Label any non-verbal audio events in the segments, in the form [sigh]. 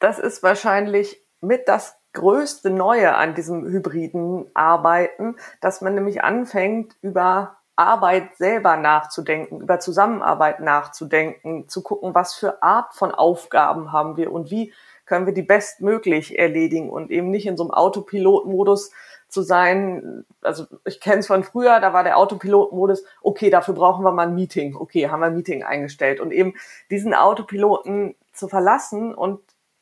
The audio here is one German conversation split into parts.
Das ist wahrscheinlich mit das größte Neue an diesem hybriden Arbeiten, dass man nämlich anfängt, über Arbeit selber nachzudenken, über Zusammenarbeit nachzudenken, zu gucken, was für Art von Aufgaben haben wir und wie können wir die bestmöglich erledigen und eben nicht in so einem Autopilotmodus zu sein. Also ich kenne es von früher, da war der Autopilotmodus, okay, dafür brauchen wir mal ein Meeting. Okay, haben wir ein Meeting eingestellt. Und eben diesen Autopiloten zu verlassen und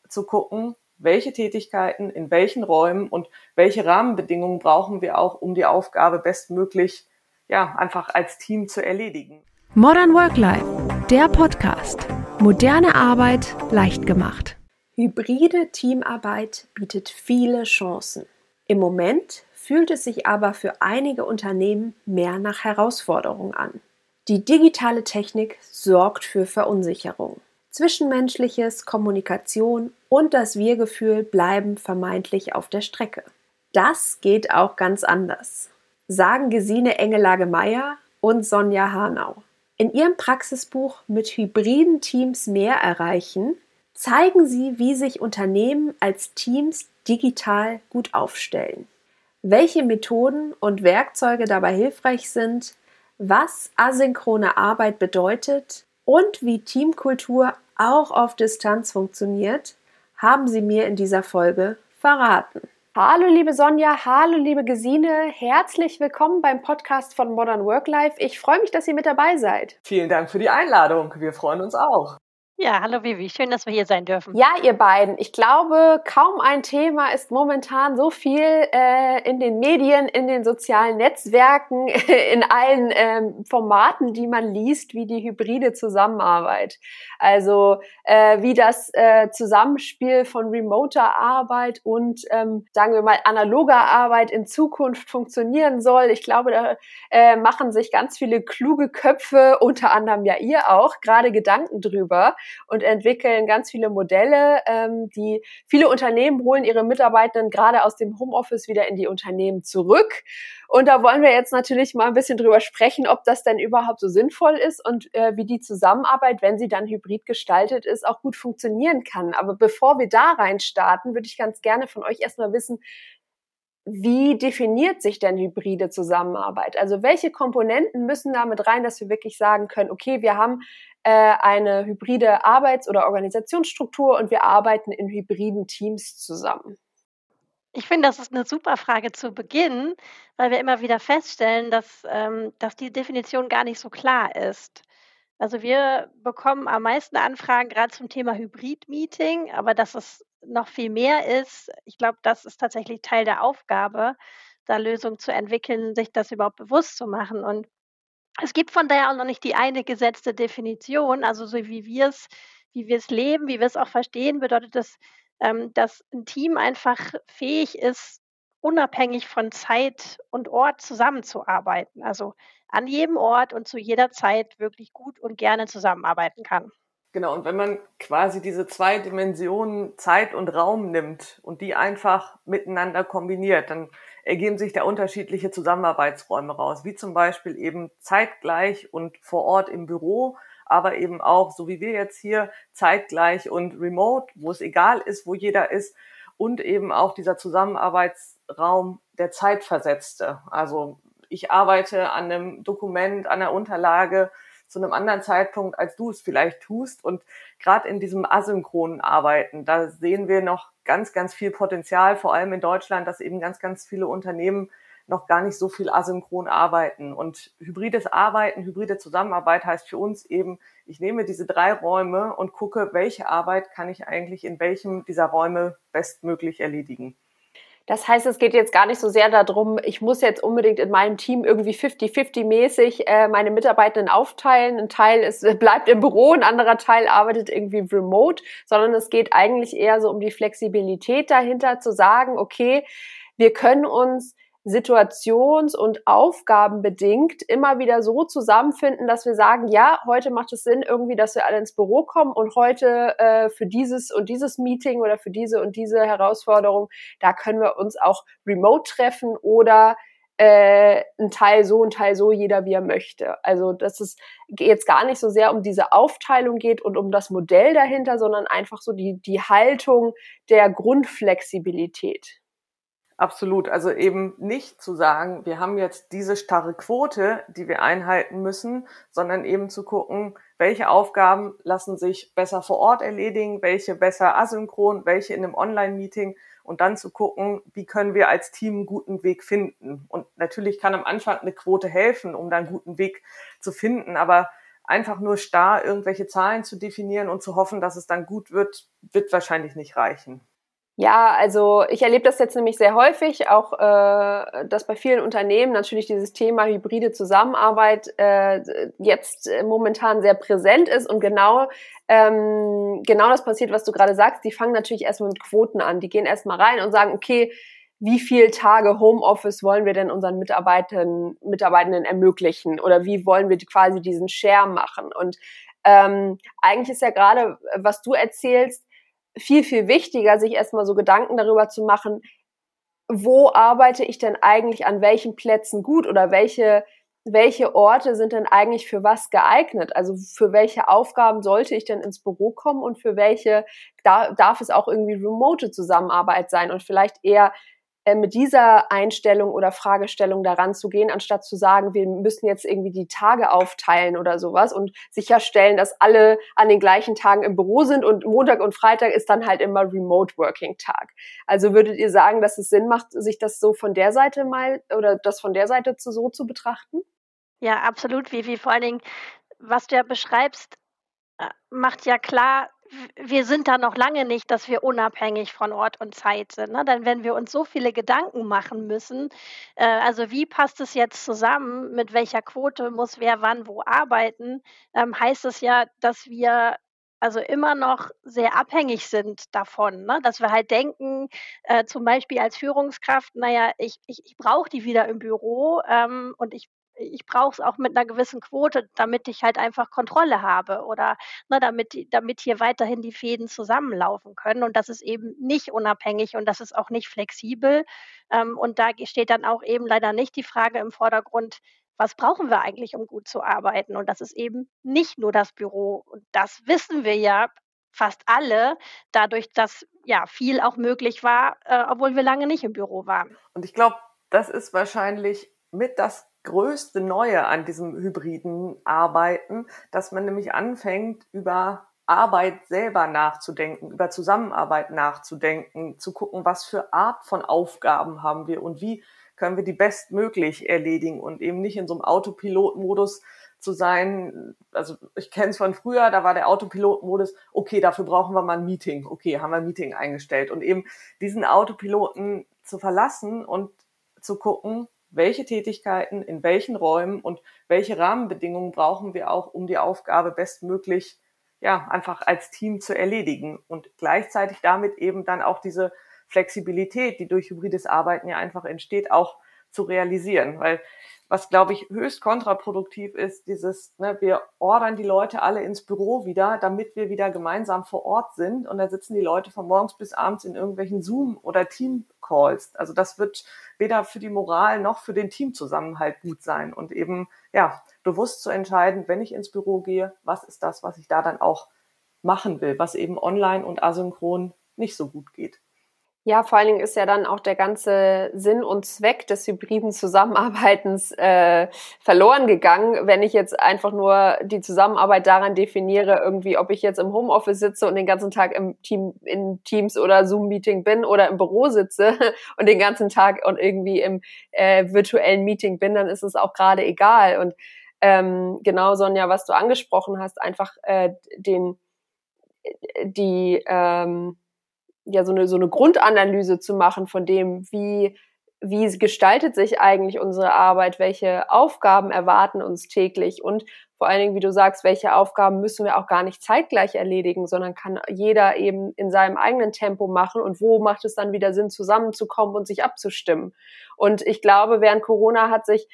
zu gucken, welche Tätigkeiten in welchen Räumen und welche Rahmenbedingungen brauchen wir auch, um die Aufgabe bestmöglich ja, einfach als Team zu erledigen. Modern Work Life, der Podcast. Moderne Arbeit leicht gemacht. Hybride Teamarbeit bietet viele Chancen. Im Moment fühlt es sich aber für einige Unternehmen mehr nach Herausforderung an. Die digitale Technik sorgt für Verunsicherung. Zwischenmenschliches, Kommunikation und das Wir-Gefühl bleiben vermeintlich auf der Strecke. Das geht auch ganz anders, sagen Gesine Engelage-Meyer und Sonja Hanau. In ihrem Praxisbuch mit hybriden Teams mehr erreichen, zeigen sie, wie sich Unternehmen als Teams digital gut aufstellen, welche Methoden und Werkzeuge dabei hilfreich sind, was asynchrone Arbeit bedeutet und wie Teamkultur auch auf Distanz funktioniert, haben sie mir in dieser Folge verraten. Hallo liebe Sonja, hallo liebe Gesine, herzlich willkommen beim Podcast von Modern Work Life. Ich freue mich, dass ihr mit dabei seid. Vielen Dank für die Einladung. Wir freuen uns auch. Ja, hallo Vivi, schön, dass wir hier sein dürfen. Ja, ihr beiden, ich glaube, kaum ein Thema ist momentan so viel äh, in den Medien, in den sozialen Netzwerken, [laughs] in allen ähm, Formaten, die man liest, wie die hybride Zusammenarbeit. Also äh, wie das äh, Zusammenspiel von remoter Arbeit und, ähm, sagen wir mal, analoger Arbeit in Zukunft funktionieren soll. Ich glaube, da äh, machen sich ganz viele kluge Köpfe, unter anderem ja ihr auch, gerade Gedanken drüber und entwickeln ganz viele Modelle, ähm, die viele Unternehmen holen ihre Mitarbeitenden gerade aus dem Homeoffice wieder in die Unternehmen zurück. Und da wollen wir jetzt natürlich mal ein bisschen drüber sprechen, ob das denn überhaupt so sinnvoll ist und äh, wie die Zusammenarbeit, wenn sie dann hybrid gestaltet ist, auch gut funktionieren kann. Aber bevor wir da rein starten, würde ich ganz gerne von euch erstmal wissen, wie definiert sich denn hybride Zusammenarbeit? Also welche Komponenten müssen damit rein, dass wir wirklich sagen können, okay, wir haben äh, eine hybride Arbeits- oder Organisationsstruktur und wir arbeiten in hybriden Teams zusammen? Ich finde, das ist eine super Frage zu Beginn, weil wir immer wieder feststellen, dass, ähm, dass die Definition gar nicht so klar ist. Also wir bekommen am meisten Anfragen gerade zum Thema Hybrid-Meeting, aber dass es noch viel mehr ist, ich glaube, das ist tatsächlich Teil der Aufgabe, da Lösungen zu entwickeln, sich das überhaupt bewusst zu machen. Und es gibt von daher auch noch nicht die eine gesetzte Definition, also so wie wir es, wie wir es leben, wie wir es auch verstehen, bedeutet das, ähm, dass ein Team einfach fähig ist, unabhängig von Zeit und Ort zusammenzuarbeiten. Also an jedem Ort und zu jeder Zeit wirklich gut und gerne zusammenarbeiten kann. Genau, und wenn man quasi diese zwei Dimensionen Zeit und Raum nimmt und die einfach miteinander kombiniert, dann ergeben sich da unterschiedliche Zusammenarbeitsräume raus, wie zum Beispiel eben zeitgleich und vor Ort im Büro, aber eben auch, so wie wir jetzt hier, zeitgleich und remote, wo es egal ist, wo jeder ist und eben auch dieser Zusammenarbeitsraum der Zeitversetzte. Also ich arbeite an einem Dokument, an einer Unterlage, zu einem anderen Zeitpunkt, als du es vielleicht tust. Und gerade in diesem asynchronen Arbeiten, da sehen wir noch ganz, ganz viel Potenzial, vor allem in Deutschland, dass eben ganz, ganz viele Unternehmen noch gar nicht so viel asynchron arbeiten. Und hybrides Arbeiten, hybride Zusammenarbeit heißt für uns eben, ich nehme diese drei Räume und gucke, welche Arbeit kann ich eigentlich in welchem dieser Räume bestmöglich erledigen. Das heißt, es geht jetzt gar nicht so sehr darum, ich muss jetzt unbedingt in meinem Team irgendwie 50-50-mäßig äh, meine Mitarbeitenden aufteilen. Ein Teil ist, [laughs] bleibt im Büro, ein anderer Teil arbeitet irgendwie remote, sondern es geht eigentlich eher so um die Flexibilität dahinter zu sagen, okay, wir können uns situations- und aufgabenbedingt immer wieder so zusammenfinden, dass wir sagen, ja, heute macht es Sinn irgendwie, dass wir alle ins Büro kommen und heute äh, für dieses und dieses Meeting oder für diese und diese Herausforderung, da können wir uns auch remote treffen oder äh, ein Teil so, ein Teil so, jeder wie er möchte. Also dass es jetzt gar nicht so sehr um diese Aufteilung geht und um das Modell dahinter, sondern einfach so die, die Haltung der Grundflexibilität. Absolut. Also eben nicht zu sagen, wir haben jetzt diese starre Quote, die wir einhalten müssen, sondern eben zu gucken, welche Aufgaben lassen sich besser vor Ort erledigen, welche besser asynchron, welche in einem Online-Meeting und dann zu gucken, wie können wir als Team einen guten Weg finden. Und natürlich kann am Anfang eine Quote helfen, um da einen guten Weg zu finden, aber einfach nur starr irgendwelche Zahlen zu definieren und zu hoffen, dass es dann gut wird, wird wahrscheinlich nicht reichen. Ja, also ich erlebe das jetzt nämlich sehr häufig, auch äh, dass bei vielen Unternehmen natürlich dieses Thema hybride Zusammenarbeit äh, jetzt momentan sehr präsent ist und genau ähm, genau das passiert, was du gerade sagst. Die fangen natürlich erstmal mit Quoten an. Die gehen erstmal rein und sagen, okay, wie viele Tage Homeoffice wollen wir denn unseren Mitarbeitern, Mitarbeitenden ermöglichen oder wie wollen wir quasi diesen Share machen? Und ähm, eigentlich ist ja gerade, was du erzählst, viel, viel wichtiger, sich erstmal so Gedanken darüber zu machen, wo arbeite ich denn eigentlich an welchen Plätzen gut oder welche, welche Orte sind denn eigentlich für was geeignet? Also für welche Aufgaben sollte ich denn ins Büro kommen und für welche darf es auch irgendwie remote Zusammenarbeit sein und vielleicht eher äh, mit dieser Einstellung oder Fragestellung daran zu gehen, anstatt zu sagen, wir müssen jetzt irgendwie die Tage aufteilen oder sowas und sicherstellen, dass alle an den gleichen Tagen im Büro sind und Montag und Freitag ist dann halt immer Remote Working Tag. Also würdet ihr sagen, dass es Sinn macht, sich das so von der Seite mal oder das von der Seite zu so zu betrachten? Ja, absolut, Vivi. Vor allen Dingen, was du ja beschreibst, äh, macht ja klar, wir sind da noch lange nicht, dass wir unabhängig von Ort und Zeit sind. Ne? Denn wenn wir uns so viele Gedanken machen müssen, äh, also wie passt es jetzt zusammen, mit welcher Quote muss wer wann wo arbeiten, ähm, heißt es ja, dass wir also immer noch sehr abhängig sind davon, ne? dass wir halt denken, äh, zum Beispiel als Führungskraft, naja, ich, ich, ich brauche die wieder im Büro ähm, und ich ich brauche es auch mit einer gewissen Quote, damit ich halt einfach Kontrolle habe oder ne, damit, damit hier weiterhin die Fäden zusammenlaufen können. Und das ist eben nicht unabhängig und das ist auch nicht flexibel. Ähm, und da steht dann auch eben leider nicht die Frage im Vordergrund, was brauchen wir eigentlich, um gut zu arbeiten? Und das ist eben nicht nur das Büro. Und das wissen wir ja fast alle, dadurch, dass ja viel auch möglich war, äh, obwohl wir lange nicht im Büro waren. Und ich glaube, das ist wahrscheinlich mit das größte Neue an diesem hybriden Arbeiten, dass man nämlich anfängt, über Arbeit selber nachzudenken, über Zusammenarbeit nachzudenken, zu gucken, was für Art von Aufgaben haben wir und wie können wir die bestmöglich erledigen und eben nicht in so einem Autopilotmodus zu sein. Also ich kenne es von früher, da war der Autopilotmodus, okay, dafür brauchen wir mal ein Meeting. Okay, haben wir ein Meeting eingestellt. Und eben diesen Autopiloten zu verlassen und zu gucken, welche Tätigkeiten in welchen Räumen und welche Rahmenbedingungen brauchen wir auch, um die Aufgabe bestmöglich ja einfach als Team zu erledigen und gleichzeitig damit eben dann auch diese Flexibilität, die durch hybrides Arbeiten ja einfach entsteht, auch zu realisieren, weil was, glaube ich, höchst kontraproduktiv ist, dieses, ne, wir ordern die Leute alle ins Büro wieder, damit wir wieder gemeinsam vor Ort sind. Und da sitzen die Leute von morgens bis abends in irgendwelchen Zoom- oder Team-Calls. Also das wird weder für die Moral noch für den Teamzusammenhalt gut sein. Und eben, ja, bewusst zu entscheiden, wenn ich ins Büro gehe, was ist das, was ich da dann auch machen will, was eben online und asynchron nicht so gut geht. Ja, vor allen Dingen ist ja dann auch der ganze Sinn und Zweck des hybriden Zusammenarbeitens äh, verloren gegangen, wenn ich jetzt einfach nur die Zusammenarbeit daran definiere, irgendwie, ob ich jetzt im Homeoffice sitze und den ganzen Tag im Team, in Teams oder Zoom-Meeting bin oder im Büro sitze [laughs] und den ganzen Tag und irgendwie im äh, virtuellen Meeting bin, dann ist es auch gerade egal. Und ähm, genau, Sonja, was du angesprochen hast, einfach äh, den die ähm, ja so eine, so eine Grundanalyse zu machen von dem, wie, wie gestaltet sich eigentlich unsere Arbeit, welche Aufgaben erwarten uns täglich und vor allen Dingen, wie du sagst, welche Aufgaben müssen wir auch gar nicht zeitgleich erledigen, sondern kann jeder eben in seinem eigenen Tempo machen und wo macht es dann wieder Sinn, zusammenzukommen und sich abzustimmen. Und ich glaube, während Corona hat sich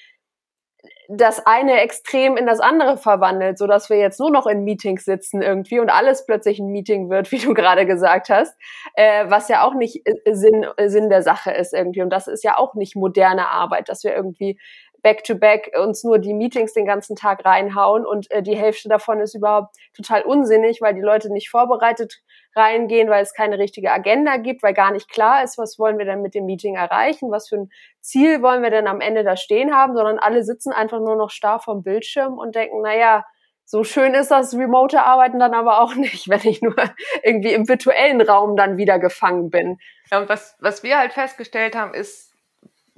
das eine Extrem in das andere verwandelt, so dass wir jetzt nur noch in Meetings sitzen irgendwie und alles plötzlich ein Meeting wird, [laughs] wie du gerade gesagt hast, äh, was ja auch nicht äh, Sinn, äh, Sinn der Sache ist irgendwie. Und das ist ja auch nicht moderne Arbeit, dass wir irgendwie back-to-back -back uns nur die Meetings den ganzen Tag reinhauen und äh, die Hälfte davon ist überhaupt total unsinnig, weil die Leute nicht vorbereitet reingehen, weil es keine richtige Agenda gibt, weil gar nicht klar ist, was wollen wir denn mit dem Meeting erreichen, was für ein Ziel wollen wir denn am Ende da stehen haben, sondern alle sitzen einfach nur noch starr vom Bildschirm und denken, naja, so schön ist das remote Arbeiten dann aber auch [laughs] nicht, wenn ich nur irgendwie im virtuellen Raum dann wieder gefangen bin. Ja, und was, was wir halt festgestellt haben, ist,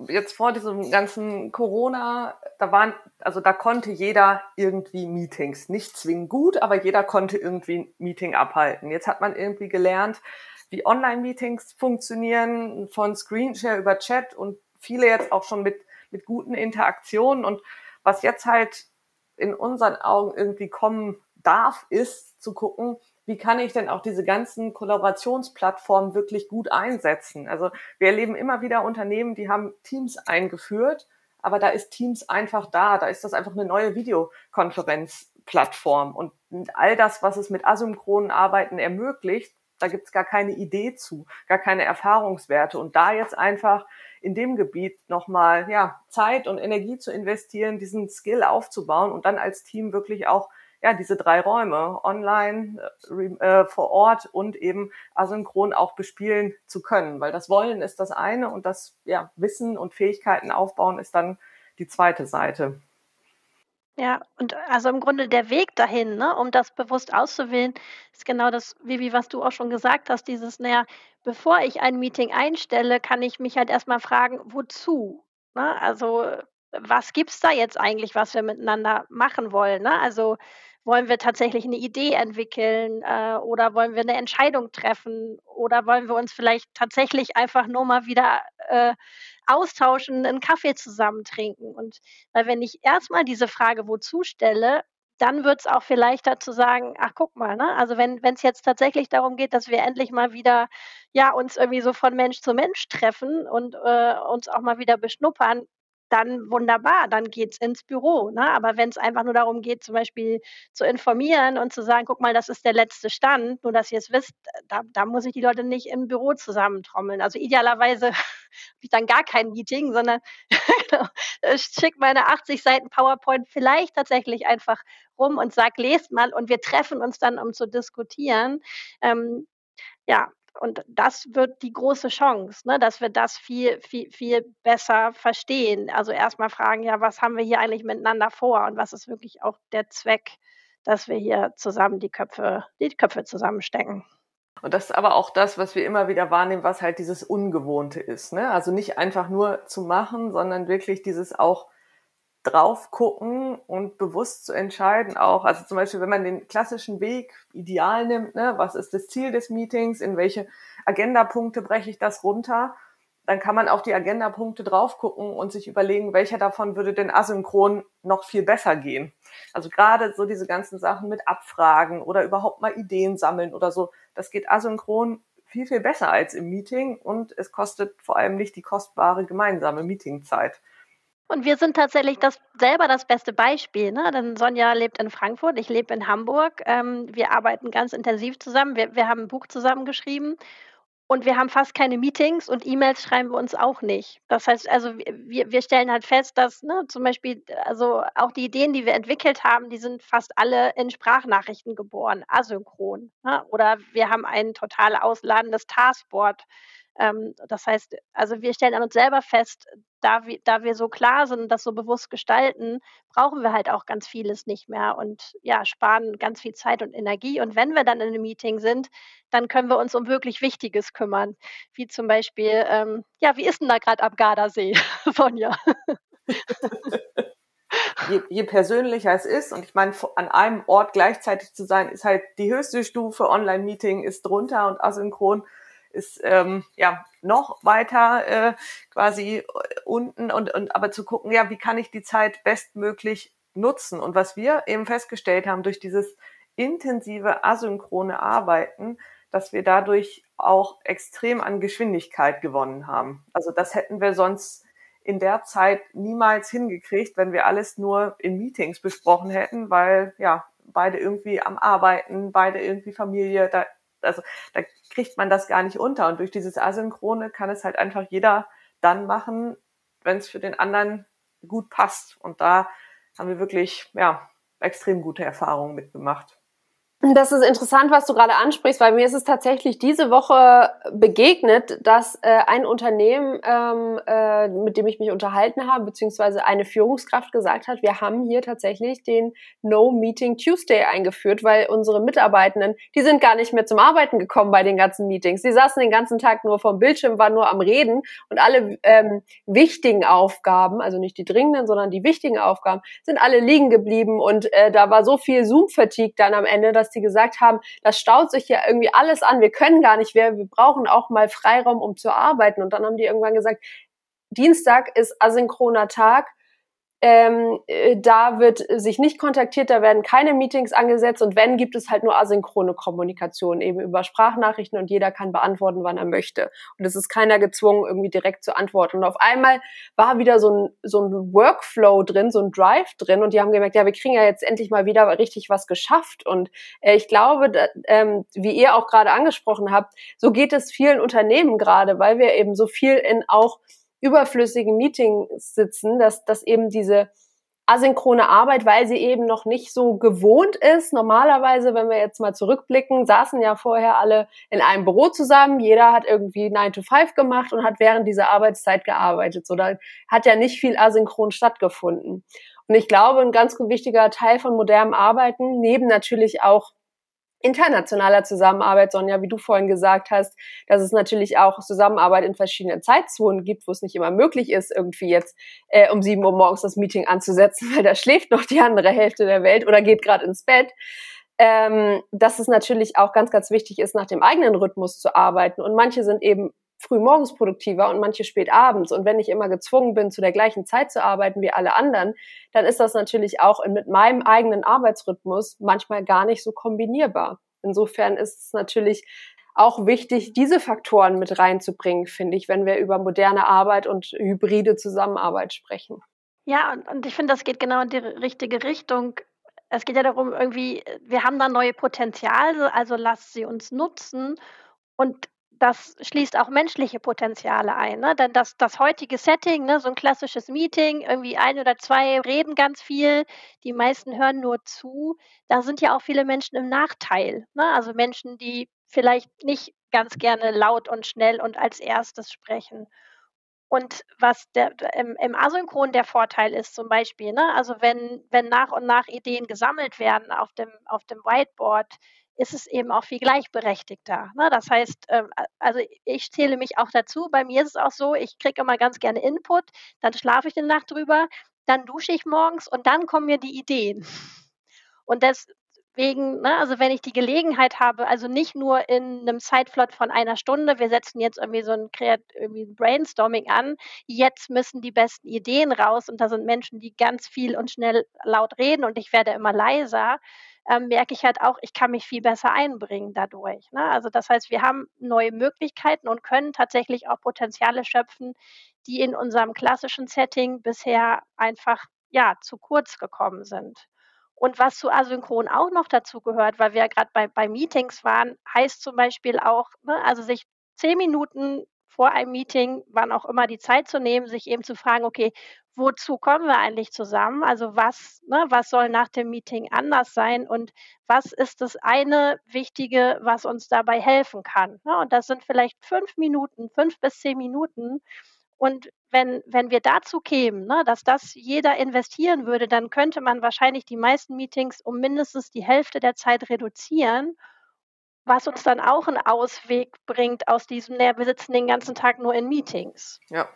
jetzt vor diesem ganzen Corona, da waren, also da konnte jeder irgendwie Meetings. Nicht zwingend gut, aber jeder konnte irgendwie ein Meeting abhalten. Jetzt hat man irgendwie gelernt, wie Online-Meetings funktionieren, von Screenshare über Chat und viele jetzt auch schon mit, mit guten Interaktionen. Und was jetzt halt in unseren Augen irgendwie kommen darf, ist zu gucken, wie kann ich denn auch diese ganzen Kollaborationsplattformen wirklich gut einsetzen? Also wir erleben immer wieder Unternehmen, die haben Teams eingeführt, aber da ist Teams einfach da, da ist das einfach eine neue Videokonferenzplattform. Und all das, was es mit asynchronen Arbeiten ermöglicht, da gibt's gar keine Idee zu, gar keine Erfahrungswerte. Und da jetzt einfach in dem Gebiet nochmal ja, Zeit und Energie zu investieren, diesen Skill aufzubauen und dann als Team wirklich auch ja, diese drei Räume, online, äh, vor Ort und eben asynchron auch bespielen zu können. Weil das Wollen ist das eine und das ja, Wissen und Fähigkeiten aufbauen ist dann die zweite Seite. Ja, und also im Grunde der Weg dahin, ne, um das bewusst auszuwählen, ist genau das, Vivi, was du auch schon gesagt hast, dieses, naja, bevor ich ein Meeting einstelle, kann ich mich halt erstmal fragen, wozu? Ne? Also was gibt's da jetzt eigentlich, was wir miteinander machen wollen? Ne? Also wollen wir tatsächlich eine Idee entwickeln äh, oder wollen wir eine Entscheidung treffen oder wollen wir uns vielleicht tatsächlich einfach nur mal wieder äh, austauschen, einen Kaffee zusammen trinken? Und weil wenn ich erstmal diese Frage wozu stelle, dann wird es auch viel leichter zu sagen, ach guck mal, ne? Also wenn es jetzt tatsächlich darum geht, dass wir endlich mal wieder ja uns irgendwie so von Mensch zu Mensch treffen und äh, uns auch mal wieder beschnuppern, dann wunderbar, dann geht's ins Büro. Ne? Aber wenn es einfach nur darum geht, zum Beispiel zu informieren und zu sagen, guck mal, das ist der letzte Stand, nur dass ihr es wisst, da, da muss ich die Leute nicht im Büro zusammentrommeln. Also idealerweise [laughs] habe ich dann gar kein Meeting, sondern [laughs] genau, ich schicke meine 80 Seiten PowerPoint vielleicht tatsächlich einfach rum und sag, lest mal und wir treffen uns dann, um zu diskutieren. Ähm, ja, und das wird die große Chance, ne, dass wir das viel, viel, viel besser verstehen. Also erstmal fragen, ja, was haben wir hier eigentlich miteinander vor und was ist wirklich auch der Zweck, dass wir hier zusammen die Köpfe, die Köpfe zusammenstecken. Und das ist aber auch das, was wir immer wieder wahrnehmen, was halt dieses Ungewohnte ist. Ne? Also nicht einfach nur zu machen, sondern wirklich dieses auch drauf gucken und bewusst zu entscheiden auch. Also zum Beispiel, wenn man den klassischen Weg ideal nimmt, ne, was ist das Ziel des Meetings, in welche Agendapunkte breche ich das runter, dann kann man auf die Agendapunkte drauf gucken und sich überlegen, welcher davon würde denn asynchron noch viel besser gehen. Also gerade so diese ganzen Sachen mit Abfragen oder überhaupt mal Ideen sammeln oder so, das geht asynchron viel, viel besser als im Meeting und es kostet vor allem nicht die kostbare gemeinsame Meetingzeit. Und wir sind tatsächlich das selber das beste Beispiel. Ne? Denn Sonja lebt in Frankfurt, ich lebe in Hamburg. Ähm, wir arbeiten ganz intensiv zusammen. Wir, wir haben ein Buch zusammengeschrieben und wir haben fast keine Meetings und E-Mails schreiben wir uns auch nicht. Das heißt, also wir, wir stellen halt fest, dass ne, zum Beispiel, also auch die Ideen, die wir entwickelt haben, die sind fast alle in Sprachnachrichten geboren, asynchron. Ne? Oder wir haben ein total ausladendes Taskboard ähm, das heißt, also wir stellen an uns selber fest, da wir, da wir so klar sind und das so bewusst gestalten, brauchen wir halt auch ganz vieles nicht mehr und ja, sparen ganz viel Zeit und Energie. Und wenn wir dann in einem Meeting sind, dann können wir uns um wirklich Wichtiges kümmern. Wie zum Beispiel, ähm, ja, wie ist denn da gerade am Gardasee, [laughs] Sonja? je, je persönlicher es ist, und ich meine, an einem Ort gleichzeitig zu sein, ist halt die höchste Stufe. Online-Meeting ist drunter und asynchron ist ähm, ja noch weiter äh, quasi unten und, und aber zu gucken, ja, wie kann ich die Zeit bestmöglich nutzen? Und was wir eben festgestellt haben durch dieses intensive asynchrone Arbeiten, dass wir dadurch auch extrem an Geschwindigkeit gewonnen haben. Also das hätten wir sonst in der Zeit niemals hingekriegt, wenn wir alles nur in Meetings besprochen hätten, weil ja beide irgendwie am Arbeiten, beide irgendwie Familie, da, also da kriegt man das gar nicht unter. Und durch dieses Asynchrone kann es halt einfach jeder dann machen, wenn es für den anderen gut passt. Und da haben wir wirklich ja extrem gute Erfahrungen mitgemacht. Das ist interessant, was du gerade ansprichst, weil mir ist es tatsächlich diese Woche begegnet, dass äh, ein Unternehmen, ähm, äh, mit dem ich mich unterhalten habe, beziehungsweise eine Führungskraft gesagt hat, wir haben hier tatsächlich den No Meeting Tuesday eingeführt, weil unsere Mitarbeitenden, die sind gar nicht mehr zum Arbeiten gekommen bei den ganzen Meetings. Sie saßen den ganzen Tag nur vom Bildschirm, waren nur am Reden und alle ähm, wichtigen Aufgaben, also nicht die dringenden, sondern die wichtigen Aufgaben, sind alle liegen geblieben und äh, da war so viel Zoom-Fatigue dann am Ende, dass die gesagt haben, das staut sich ja irgendwie alles an, wir können gar nicht mehr, wir brauchen auch mal Freiraum, um zu arbeiten. Und dann haben die irgendwann gesagt, Dienstag ist asynchroner Tag, ähm, äh, da wird sich nicht kontaktiert, da werden keine Meetings angesetzt und wenn, gibt es halt nur asynchrone Kommunikation, eben über Sprachnachrichten und jeder kann beantworten, wann er möchte. Und es ist keiner gezwungen, irgendwie direkt zu antworten. Und auf einmal war wieder so ein, so ein Workflow drin, so ein Drive drin und die haben gemerkt, ja, wir kriegen ja jetzt endlich mal wieder richtig was geschafft. Und äh, ich glaube, da, ähm, wie ihr auch gerade angesprochen habt, so geht es vielen Unternehmen gerade, weil wir eben so viel in auch überflüssigen Meetings sitzen, dass, dass eben diese asynchrone Arbeit, weil sie eben noch nicht so gewohnt ist. Normalerweise, wenn wir jetzt mal zurückblicken, saßen ja vorher alle in einem Büro zusammen. Jeder hat irgendwie 9 to 5 gemacht und hat während dieser Arbeitszeit gearbeitet. So, da hat ja nicht viel asynchron stattgefunden. Und ich glaube, ein ganz wichtiger Teil von modernem Arbeiten, neben natürlich auch internationaler Zusammenarbeit, Sonja, wie du vorhin gesagt hast, dass es natürlich auch Zusammenarbeit in verschiedenen Zeitzonen gibt, wo es nicht immer möglich ist, irgendwie jetzt äh, um sieben Uhr morgens das Meeting anzusetzen, [laughs] weil da schläft noch die andere Hälfte der Welt oder geht gerade ins Bett. Ähm, dass es natürlich auch ganz, ganz wichtig ist, nach dem eigenen Rhythmus zu arbeiten. Und manche sind eben früh morgens produktiver und manche spät abends. Und wenn ich immer gezwungen bin, zu der gleichen Zeit zu arbeiten wie alle anderen, dann ist das natürlich auch mit meinem eigenen Arbeitsrhythmus manchmal gar nicht so kombinierbar. Insofern ist es natürlich auch wichtig, diese Faktoren mit reinzubringen, finde ich, wenn wir über moderne Arbeit und hybride Zusammenarbeit sprechen. Ja, und, und ich finde, das geht genau in die richtige Richtung. Es geht ja darum, irgendwie, wir haben da neue Potenziale, also lasst sie uns nutzen. Und das schließt auch menschliche Potenziale ein. Ne? Denn das, das heutige Setting, ne, so ein klassisches Meeting, irgendwie ein oder zwei reden ganz viel, die meisten hören nur zu. Da sind ja auch viele Menschen im Nachteil. Ne? Also Menschen, die vielleicht nicht ganz gerne laut und schnell und als erstes sprechen. Und was der, im, im Asynchron der Vorteil ist zum Beispiel, ne? also wenn, wenn nach und nach Ideen gesammelt werden auf dem, auf dem Whiteboard, ist es eben auch viel gleichberechtigter. Ne? Das heißt, ähm, also ich zähle mich auch dazu. Bei mir ist es auch so, ich kriege immer ganz gerne Input, dann schlafe ich eine Nacht drüber, dann dusche ich morgens und dann kommen mir die Ideen. Und deswegen, ne, also wenn ich die Gelegenheit habe, also nicht nur in einem Zeitflot von einer Stunde, wir setzen jetzt irgendwie so ein, irgendwie ein Brainstorming an, jetzt müssen die besten Ideen raus und da sind Menschen, die ganz viel und schnell laut reden und ich werde immer leiser, ähm, merke ich halt auch, ich kann mich viel besser einbringen dadurch. Ne? Also das heißt, wir haben neue Möglichkeiten und können tatsächlich auch Potenziale schöpfen, die in unserem klassischen Setting bisher einfach ja zu kurz gekommen sind. Und was zu Asynchron auch noch dazu gehört, weil wir ja gerade bei, bei Meetings waren, heißt zum Beispiel auch, ne, also sich zehn Minuten vor einem Meeting, wann auch immer, die Zeit zu nehmen, sich eben zu fragen, okay, wozu kommen wir eigentlich zusammen? Also was, ne, was soll nach dem Meeting anders sein und was ist das eine Wichtige, was uns dabei helfen kann? Ne? Und das sind vielleicht fünf Minuten, fünf bis zehn Minuten. Und wenn, wenn wir dazu kämen, ne, dass das jeder investieren würde, dann könnte man wahrscheinlich die meisten Meetings um mindestens die Hälfte der Zeit reduzieren was uns dann auch einen Ausweg bringt aus diesem, naja, wir sitzen den ganzen Tag nur in Meetings. Ja,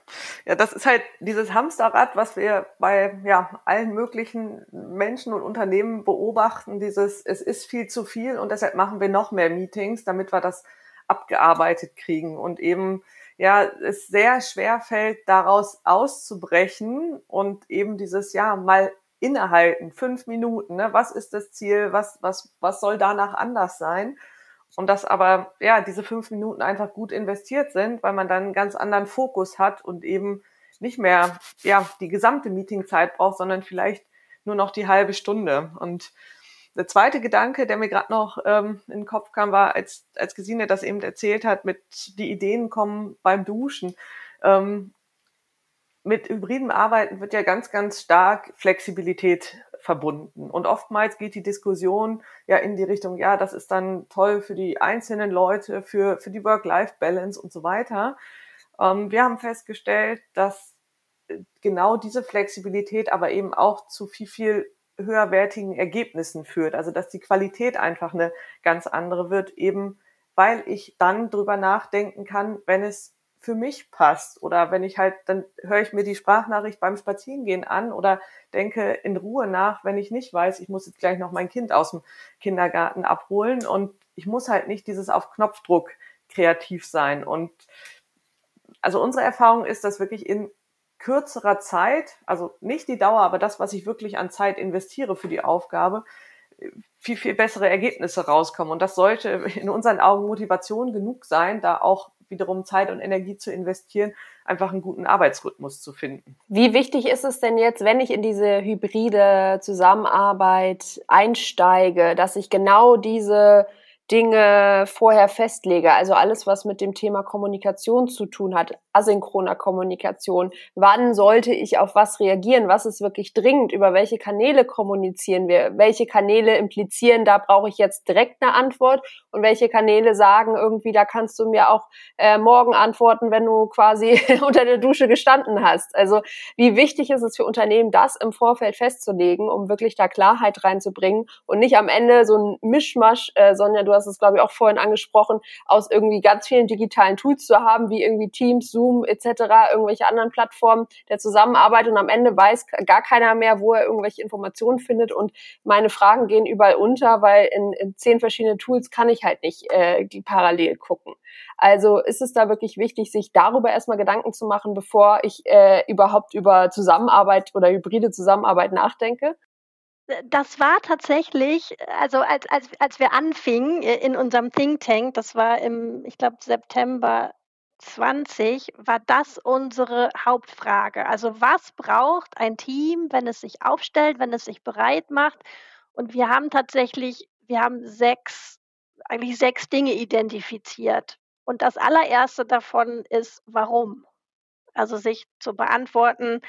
ja, das ist halt dieses Hamsterrad, was wir bei ja, allen möglichen Menschen und Unternehmen beobachten, dieses, es ist viel zu viel und deshalb machen wir noch mehr Meetings, damit wir das abgearbeitet kriegen und eben ja, es sehr schwer fällt, daraus auszubrechen und eben dieses, ja, mal innehalten, fünf Minuten, ne? was ist das Ziel, was, was, was soll danach anders sein? Und dass aber, ja, diese fünf Minuten einfach gut investiert sind, weil man dann einen ganz anderen Fokus hat und eben nicht mehr ja die gesamte Meetingzeit braucht, sondern vielleicht nur noch die halbe Stunde. Und der zweite Gedanke, der mir gerade noch ähm, in den Kopf kam, war, als, als Gesine das eben erzählt hat, mit die Ideen kommen beim Duschen. Ähm, mit hybriden Arbeiten wird ja ganz, ganz stark Flexibilität verbunden. Und oftmals geht die Diskussion ja in die Richtung, ja, das ist dann toll für die einzelnen Leute, für, für die Work-Life-Balance und so weiter. Ähm, wir haben festgestellt, dass äh, genau diese Flexibilität aber eben auch zu viel, viel höherwertigen Ergebnissen führt. Also dass die Qualität einfach eine ganz andere wird, eben weil ich dann drüber nachdenken kann, wenn es für mich passt oder wenn ich halt, dann höre ich mir die Sprachnachricht beim Spazierengehen an oder denke in Ruhe nach, wenn ich nicht weiß, ich muss jetzt gleich noch mein Kind aus dem Kindergarten abholen und ich muss halt nicht dieses auf Knopfdruck kreativ sein und also unsere Erfahrung ist, dass wirklich in kürzerer Zeit, also nicht die Dauer, aber das, was ich wirklich an Zeit investiere für die Aufgabe, viel, viel bessere Ergebnisse rauskommen. Und das sollte in unseren Augen Motivation genug sein, da auch wiederum Zeit und Energie zu investieren, einfach einen guten Arbeitsrhythmus zu finden. Wie wichtig ist es denn jetzt, wenn ich in diese hybride Zusammenarbeit einsteige, dass ich genau diese Dinge vorher festlege. Also alles, was mit dem Thema Kommunikation zu tun hat, asynchroner Kommunikation. Wann sollte ich auf was reagieren? Was ist wirklich dringend? Über welche Kanäle kommunizieren wir? Welche Kanäle implizieren, da brauche ich jetzt direkt eine Antwort? Und welche Kanäle sagen irgendwie, da kannst du mir auch äh, morgen antworten, wenn du quasi [laughs] unter der Dusche gestanden hast? Also wie wichtig ist es für Unternehmen, das im Vorfeld festzulegen, um wirklich da Klarheit reinzubringen und nicht am Ende so ein Mischmasch, äh, sondern du hast es, glaube ich, auch vorhin angesprochen, aus irgendwie ganz vielen digitalen Tools zu haben, wie irgendwie Teams, Zoom etc., irgendwelche anderen Plattformen der Zusammenarbeit und am Ende weiß gar keiner mehr, wo er irgendwelche Informationen findet und meine Fragen gehen überall unter, weil in, in zehn verschiedenen Tools kann ich halt nicht äh, parallel gucken. Also ist es da wirklich wichtig, sich darüber erstmal Gedanken zu machen, bevor ich äh, überhaupt über Zusammenarbeit oder hybride Zusammenarbeit nachdenke? Das war tatsächlich, also als, als, als wir anfingen äh, in unserem Think Tank, das war im, ich glaube, September 20, war das unsere Hauptfrage. Also was braucht ein Team, wenn es sich aufstellt, wenn es sich bereit macht? Und wir haben tatsächlich, wir haben sechs, eigentlich sechs Dinge identifiziert. Und das allererste davon ist, warum? Also sich zu beantworten,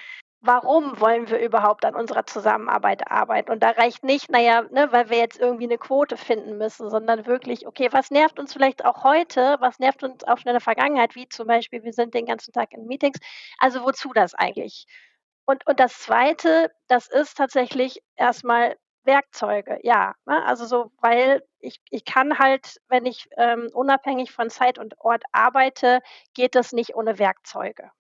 warum wollen wir überhaupt an unserer Zusammenarbeit arbeiten? Und da reicht nicht, naja, ne, weil wir jetzt irgendwie eine Quote finden müssen, sondern wirklich, okay, was nervt uns vielleicht auch heute, was nervt uns auch schon in der Vergangenheit, wie zum Beispiel, wir sind den ganzen Tag in Meetings. Also wozu das eigentlich? Und, und das Zweite, das ist tatsächlich erstmal Werkzeuge, ja. Ne? Also so, weil ich, ich kann halt, wenn ich ähm, unabhängig von Zeit und Ort arbeite, geht das nicht ohne Werkzeuge.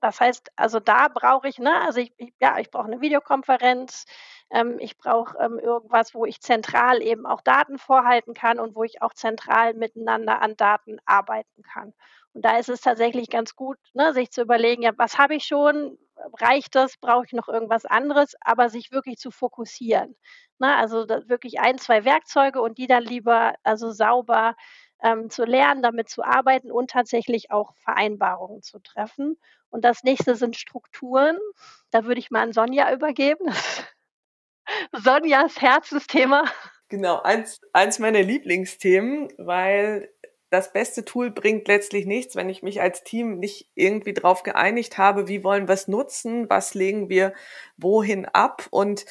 Das heißt, also da brauche ich, ne, also ich, ich ja, ich brauche eine Videokonferenz, ähm, ich brauche ähm, irgendwas, wo ich zentral eben auch Daten vorhalten kann und wo ich auch zentral miteinander an Daten arbeiten kann. Und da ist es tatsächlich ganz gut, ne, sich zu überlegen, ja, was habe ich schon, reicht das, brauche ich noch irgendwas anderes, aber sich wirklich zu fokussieren. Ne, also wirklich ein, zwei Werkzeuge und die dann lieber also sauber ähm, zu lernen, damit zu arbeiten und tatsächlich auch Vereinbarungen zu treffen. Und das nächste sind Strukturen. Da würde ich mal an Sonja übergeben. [laughs] Sonjas Herzensthema. Genau, eins, eins meiner Lieblingsthemen, weil das beste Tool bringt letztlich nichts, wenn ich mich als Team nicht irgendwie drauf geeinigt habe, wie wollen wir es nutzen, was legen wir wohin ab und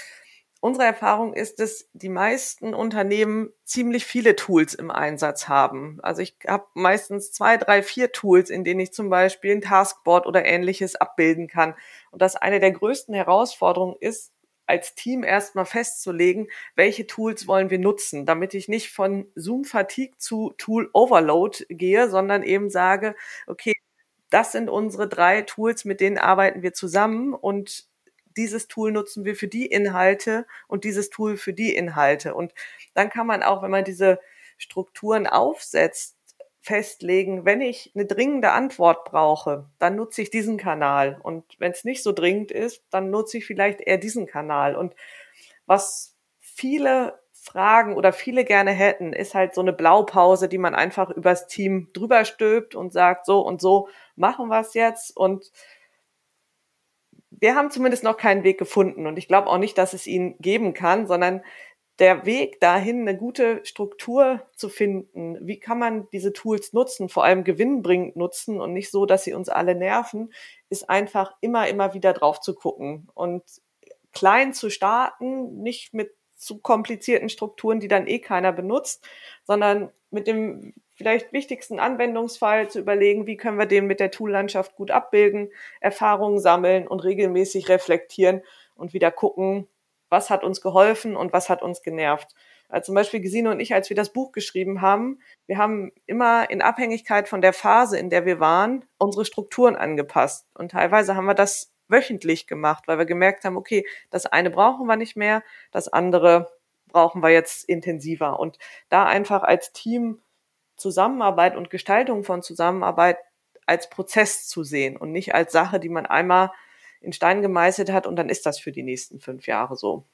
unsere Erfahrung ist, dass die meisten Unternehmen ziemlich viele Tools im Einsatz haben. Also ich habe meistens zwei, drei, vier Tools, in denen ich zum Beispiel ein Taskboard oder ähnliches abbilden kann. Und das eine der größten Herausforderungen ist, als Team erstmal festzulegen, welche Tools wollen wir nutzen, damit ich nicht von Zoom Fatigue zu Tool Overload gehe, sondern eben sage, okay, das sind unsere drei Tools, mit denen arbeiten wir zusammen und dieses Tool nutzen wir für die Inhalte und dieses Tool für die Inhalte. Und dann kann man auch, wenn man diese Strukturen aufsetzt, festlegen, wenn ich eine dringende Antwort brauche, dann nutze ich diesen Kanal. Und wenn es nicht so dringend ist, dann nutze ich vielleicht eher diesen Kanal. Und was viele fragen oder viele gerne hätten, ist halt so eine Blaupause, die man einfach übers Team drüber stülpt und sagt, so und so machen wir es jetzt. Und wir haben zumindest noch keinen Weg gefunden. Und ich glaube auch nicht, dass es ihn geben kann, sondern der Weg dahin, eine gute Struktur zu finden, wie kann man diese Tools nutzen, vor allem gewinnbringend nutzen und nicht so, dass sie uns alle nerven, ist einfach immer, immer wieder drauf zu gucken. Und klein zu starten, nicht mit zu komplizierten Strukturen, die dann eh keiner benutzt, sondern mit dem vielleicht wichtigsten Anwendungsfall zu überlegen, wie können wir den mit der Toollandschaft gut abbilden, Erfahrungen sammeln und regelmäßig reflektieren und wieder gucken, was hat uns geholfen und was hat uns genervt. Also zum Beispiel Gesine und ich, als wir das Buch geschrieben haben, wir haben immer in Abhängigkeit von der Phase, in der wir waren, unsere Strukturen angepasst. Und teilweise haben wir das wöchentlich gemacht, weil wir gemerkt haben, okay, das eine brauchen wir nicht mehr, das andere brauchen wir jetzt intensiver. Und da einfach als Team Zusammenarbeit und Gestaltung von Zusammenarbeit als Prozess zu sehen und nicht als Sache, die man einmal in Stein gemeißelt hat und dann ist das für die nächsten fünf Jahre so.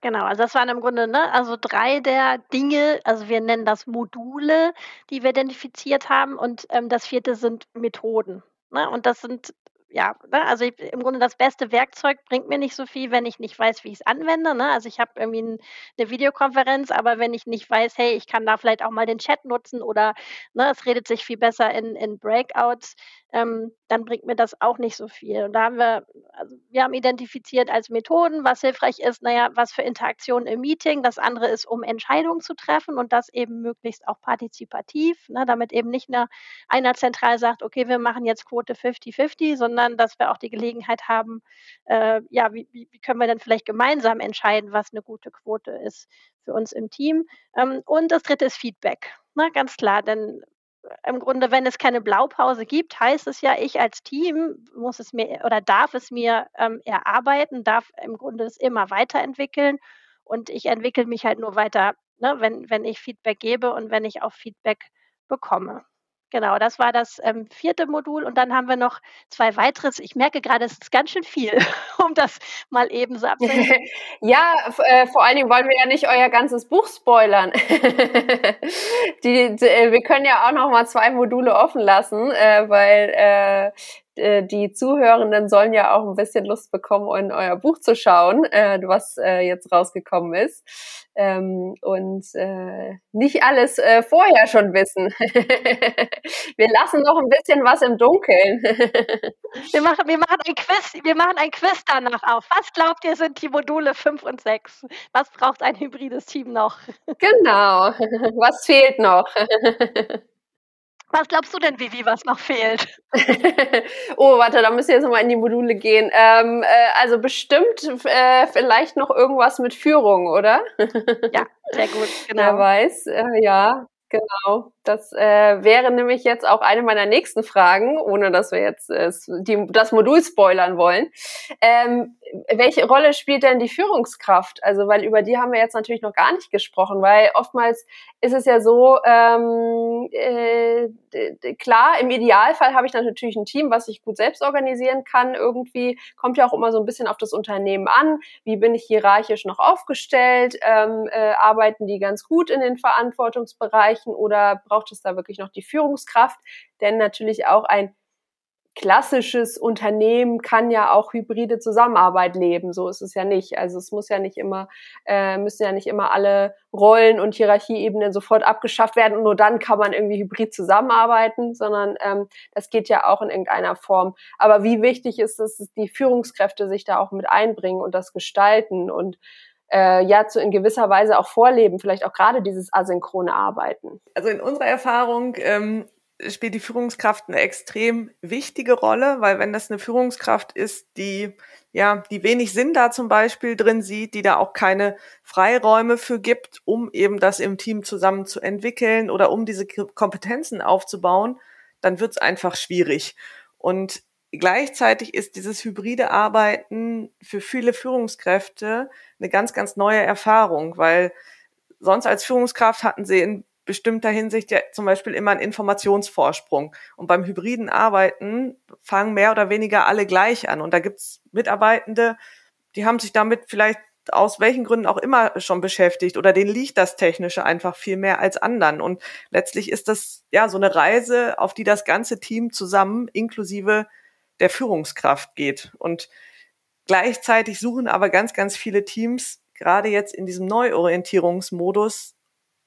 Genau, also das waren im Grunde, ne, also drei der Dinge, also wir nennen das Module, die wir identifiziert haben und ähm, das vierte sind Methoden. Ne? Und das sind ja, ne, also ich, im Grunde das beste Werkzeug bringt mir nicht so viel, wenn ich nicht weiß, wie ich es anwende. Ne? Also ich habe irgendwie ein, eine Videokonferenz, aber wenn ich nicht weiß, hey, ich kann da vielleicht auch mal den Chat nutzen oder ne, es redet sich viel besser in, in Breakouts, ähm, dann bringt mir das auch nicht so viel. Und da haben wir, also wir haben identifiziert als Methoden, was hilfreich ist, naja, was für Interaktionen im Meeting. Das andere ist, um Entscheidungen zu treffen und das eben möglichst auch partizipativ, ne, damit eben nicht nur einer zentral sagt, okay, wir machen jetzt Quote 50-50, sondern dass wir auch die Gelegenheit haben, äh, ja, wie, wie können wir denn vielleicht gemeinsam entscheiden, was eine gute Quote ist für uns im Team. Ähm, und das dritte ist Feedback. Na, ne, ganz klar, denn im Grunde, wenn es keine Blaupause gibt, heißt es ja, ich als Team muss es mir oder darf es mir ähm, erarbeiten, darf im Grunde es immer weiterentwickeln. Und ich entwickle mich halt nur weiter, ne, wenn, wenn ich Feedback gebe und wenn ich auch Feedback bekomme. Genau, das war das ähm, vierte Modul und dann haben wir noch zwei weiteres. Ich merke gerade, es ist ganz schön viel, [laughs] um das mal eben so abzunehmen. [laughs] ja, äh, vor allen Dingen wollen wir ja nicht euer ganzes Buch spoilern. [laughs] die, die, äh, wir können ja auch noch mal zwei Module offen lassen, äh, weil äh, die Zuhörenden sollen ja auch ein bisschen Lust bekommen, in euer Buch zu schauen, äh, was äh, jetzt rausgekommen ist. Ähm, und äh, nicht alles äh, vorher schon wissen. [laughs] wir lassen noch ein bisschen was im Dunkeln. [laughs] wir, machen, wir, machen ein Quiz, wir machen ein Quiz danach auf. Was glaubt ihr, sind die Module 5 und 6? Was braucht ein hybrides Team noch? genau. Was fehlt noch? [laughs] Was glaubst du denn, Vivi, was noch fehlt? [laughs] oh, warte, da müssen wir jetzt nochmal in die Module gehen. Ähm, äh, also bestimmt äh, vielleicht noch irgendwas mit Führung, oder? ja, sehr gut, [laughs] genau. Wer weiß, äh, ja. Genau, das äh, wäre nämlich jetzt auch eine meiner nächsten Fragen, ohne dass wir jetzt äh, die, das Modul spoilern wollen. Ähm, welche Rolle spielt denn die Führungskraft? Also, weil über die haben wir jetzt natürlich noch gar nicht gesprochen, weil oftmals ist es ja so, ähm, äh, klar, im Idealfall habe ich dann natürlich ein Team, was ich gut selbst organisieren kann. Irgendwie kommt ja auch immer so ein bisschen auf das Unternehmen an. Wie bin ich hierarchisch noch aufgestellt? Ähm, äh, arbeiten die ganz gut in den Verantwortungsbereichen oder braucht es da wirklich noch die Führungskraft? Denn natürlich auch ein klassisches Unternehmen kann ja auch hybride Zusammenarbeit leben. So ist es ja nicht. Also es muss ja nicht immer, äh, müssen ja nicht immer alle Rollen und Hierarchieebenen sofort abgeschafft werden und nur dann kann man irgendwie hybrid zusammenarbeiten, sondern ähm, das geht ja auch in irgendeiner Form. Aber wie wichtig ist es, dass die Führungskräfte sich da auch mit einbringen und das gestalten und äh, ja zu in gewisser Weise auch vorleben, vielleicht auch gerade dieses asynchrone Arbeiten. Also in unserer Erfahrung ähm, spielt die Führungskraft eine extrem wichtige Rolle, weil wenn das eine Führungskraft ist, die ja, die wenig Sinn da zum Beispiel drin sieht, die da auch keine Freiräume für gibt, um eben das im Team zusammen zu entwickeln oder um diese Kompetenzen aufzubauen, dann wird es einfach schwierig. Und gleichzeitig ist dieses hybride Arbeiten für viele Führungskräfte eine ganz, ganz neue Erfahrung, weil sonst als Führungskraft hatten sie in bestimmter Hinsicht ja zum Beispiel immer einen Informationsvorsprung. Und beim hybriden Arbeiten fangen mehr oder weniger alle gleich an. Und da gibt's Mitarbeitende, die haben sich damit vielleicht aus welchen Gründen auch immer schon beschäftigt oder denen liegt das Technische einfach viel mehr als anderen. Und letztlich ist das ja so eine Reise, auf die das ganze Team zusammen inklusive der Führungskraft geht. Und Gleichzeitig suchen aber ganz, ganz viele Teams gerade jetzt in diesem Neuorientierungsmodus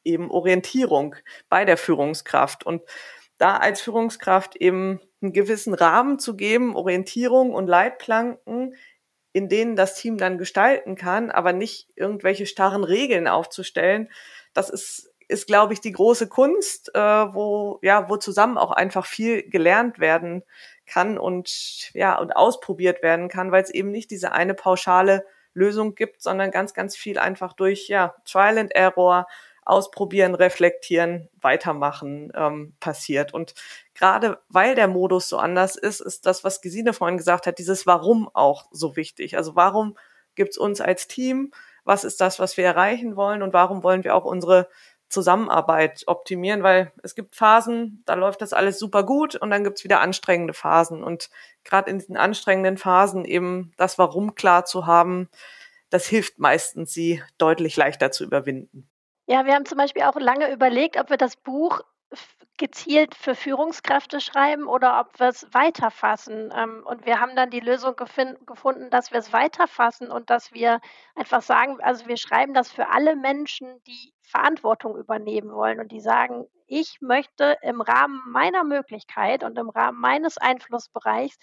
eben Orientierung bei der Führungskraft und da als Führungskraft eben einen gewissen Rahmen zu geben, Orientierung und Leitplanken, in denen das Team dann gestalten kann, aber nicht irgendwelche starren Regeln aufzustellen. Das ist, ist glaube ich, die große Kunst, äh, wo, ja, wo zusammen auch einfach viel gelernt werden kann und, ja, und ausprobiert werden kann, weil es eben nicht diese eine pauschale Lösung gibt, sondern ganz, ganz viel einfach durch, ja, Trial and Error, ausprobieren, reflektieren, weitermachen ähm, passiert. Und gerade weil der Modus so anders ist, ist das, was Gesine vorhin gesagt hat, dieses Warum auch so wichtig. Also warum gibt's uns als Team? Was ist das, was wir erreichen wollen? Und warum wollen wir auch unsere Zusammenarbeit optimieren? Weil es gibt Phasen, da läuft das alles super gut und dann gibt's wieder anstrengende Phasen. Und gerade in diesen anstrengenden Phasen eben das Warum klar zu haben, das hilft meistens, sie deutlich leichter zu überwinden. Ja, wir haben zum Beispiel auch lange überlegt, ob wir das Buch gezielt für Führungskräfte schreiben oder ob wir es weiterfassen. Ähm, und wir haben dann die Lösung gefunden, dass wir es weiterfassen und dass wir einfach sagen, also wir schreiben das für alle Menschen, die Verantwortung übernehmen wollen und die sagen, ich möchte im Rahmen meiner Möglichkeit und im Rahmen meines Einflussbereichs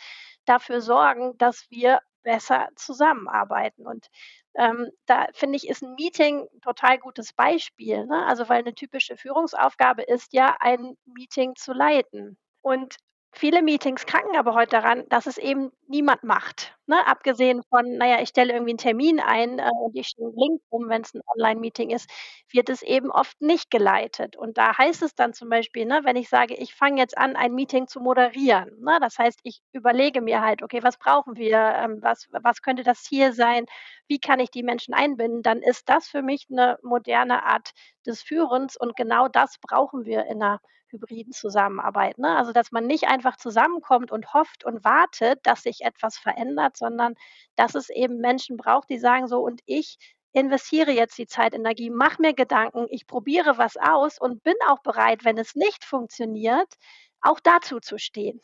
dafür sorgen, dass wir besser zusammenarbeiten. Und ähm, da finde ich, ist ein Meeting ein total gutes Beispiel. Ne? Also, weil eine typische Führungsaufgabe ist ja, ein Meeting zu leiten. Und Viele Meetings kranken aber heute daran, dass es eben niemand macht. Ne? Abgesehen von, naja, ich stelle irgendwie einen Termin ein äh, und ich stelle einen Link um, wenn es ein Online-Meeting ist, wird es eben oft nicht geleitet. Und da heißt es dann zum Beispiel, ne, wenn ich sage, ich fange jetzt an, ein Meeting zu moderieren. Ne? Das heißt, ich überlege mir halt, okay, was brauchen wir? Ähm, was, was könnte das Ziel sein? Wie kann ich die Menschen einbinden? Dann ist das für mich eine moderne Art des Führens und genau das brauchen wir in einer hybriden Zusammenarbeit. Ne? Also, dass man nicht einfach zusammenkommt und hofft und wartet, dass sich etwas verändert, sondern dass es eben Menschen braucht, die sagen so, und ich investiere jetzt die Zeit, Energie, mach mir Gedanken, ich probiere was aus und bin auch bereit, wenn es nicht funktioniert, auch dazu zu stehen.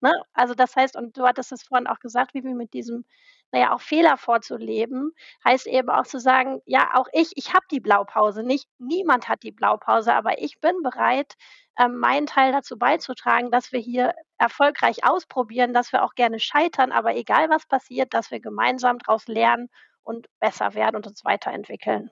Ne? Also das heißt, und du hattest es vorhin auch gesagt, wie wir mit diesem naja, auch Fehler vorzuleben, heißt eben auch zu sagen, ja, auch ich, ich habe die Blaupause nicht, niemand hat die Blaupause, aber ich bin bereit, ähm, meinen Teil dazu beizutragen, dass wir hier erfolgreich ausprobieren, dass wir auch gerne scheitern, aber egal was passiert, dass wir gemeinsam daraus lernen und besser werden und uns weiterentwickeln.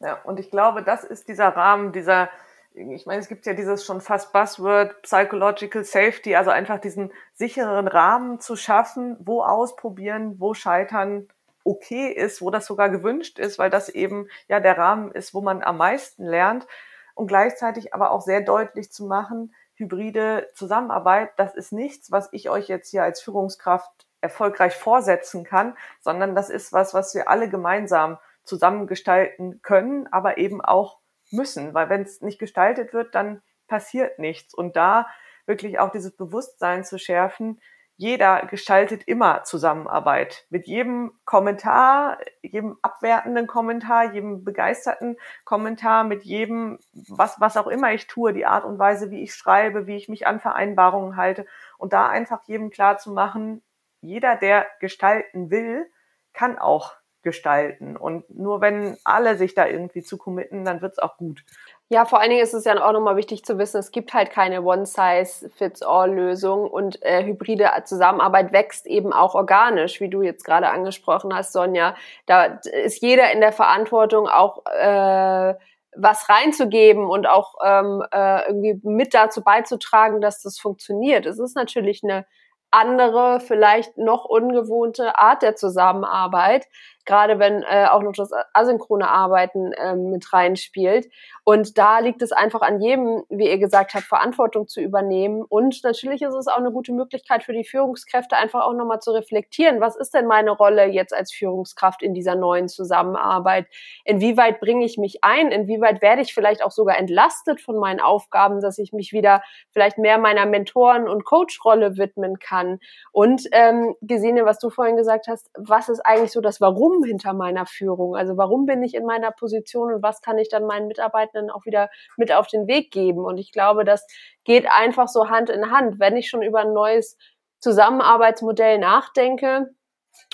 Ja, und ich glaube, das ist dieser Rahmen, dieser ich meine, es gibt ja dieses schon fast Buzzword Psychological Safety, also einfach diesen sicheren Rahmen zu schaffen, wo ausprobieren, wo scheitern okay ist, wo das sogar gewünscht ist, weil das eben ja der Rahmen ist, wo man am meisten lernt. Und gleichzeitig aber auch sehr deutlich zu machen, hybride Zusammenarbeit, das ist nichts, was ich euch jetzt hier als Führungskraft erfolgreich vorsetzen kann, sondern das ist was, was wir alle gemeinsam zusammengestalten können, aber eben auch müssen, weil wenn es nicht gestaltet wird, dann passiert nichts. Und da wirklich auch dieses Bewusstsein zu schärfen, jeder gestaltet immer Zusammenarbeit. Mit jedem Kommentar, jedem abwertenden Kommentar, jedem begeisterten Kommentar, mit jedem, was, was auch immer ich tue, die Art und Weise, wie ich schreibe, wie ich mich an Vereinbarungen halte. Und da einfach jedem klar zu machen, jeder, der gestalten will, kann auch gestalten. Und nur wenn alle sich da irgendwie zu committen, dann wird's auch gut. Ja, vor allen Dingen ist es ja auch nochmal wichtig zu wissen, es gibt halt keine One-Size-Fits-All-Lösung und äh, hybride Zusammenarbeit wächst eben auch organisch, wie du jetzt gerade angesprochen hast, Sonja. Da ist jeder in der Verantwortung auch äh, was reinzugeben und auch ähm, äh, irgendwie mit dazu beizutragen, dass das funktioniert. Es ist natürlich eine andere, vielleicht noch ungewohnte Art der Zusammenarbeit gerade wenn äh, auch noch das asynchrone Arbeiten ähm, mit reinspielt. Und da liegt es einfach an jedem, wie ihr gesagt habt, Verantwortung zu übernehmen. Und natürlich ist es auch eine gute Möglichkeit für die Führungskräfte, einfach auch nochmal zu reflektieren, was ist denn meine Rolle jetzt als Führungskraft in dieser neuen Zusammenarbeit? Inwieweit bringe ich mich ein? Inwieweit werde ich vielleicht auch sogar entlastet von meinen Aufgaben, dass ich mich wieder vielleicht mehr meiner Mentoren- und Coach-Rolle widmen kann? Und ähm, Gesine, was du vorhin gesagt hast, was ist eigentlich so das Warum Warum hinter meiner Führung? Also warum bin ich in meiner Position und was kann ich dann meinen Mitarbeitenden auch wieder mit auf den Weg geben? Und ich glaube, das geht einfach so Hand in Hand. Wenn ich schon über ein neues Zusammenarbeitsmodell nachdenke,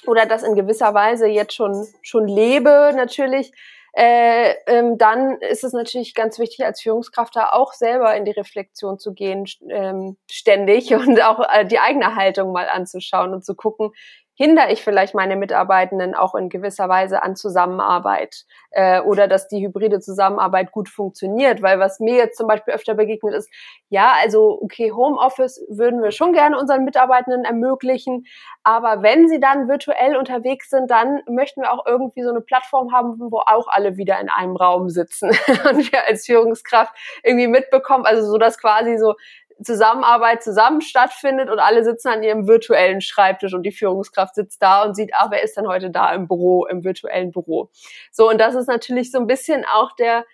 oder das in gewisser Weise jetzt schon, schon lebe natürlich, äh, ähm, dann ist es natürlich ganz wichtig, als Führungskraft da auch selber in die Reflexion zu gehen, ähm, ständig [laughs] und auch äh, die eigene Haltung mal anzuschauen und zu gucken, hindere ich vielleicht meine Mitarbeitenden auch in gewisser Weise an Zusammenarbeit äh, oder dass die hybride Zusammenarbeit gut funktioniert. Weil was mir jetzt zum Beispiel öfter begegnet ist, ja, also okay, Homeoffice würden wir schon gerne unseren Mitarbeitenden ermöglichen, aber wenn sie dann virtuell unterwegs sind, dann möchten wir auch irgendwie so eine Plattform haben, wo auch alle wieder in einem Raum sitzen [laughs] und wir als Führungskraft irgendwie mitbekommen, also so dass quasi so Zusammenarbeit zusammen stattfindet und alle sitzen an ihrem virtuellen Schreibtisch und die Führungskraft sitzt da und sieht, ah, wer ist denn heute da im Büro, im virtuellen Büro. So, und das ist natürlich so ein bisschen auch der,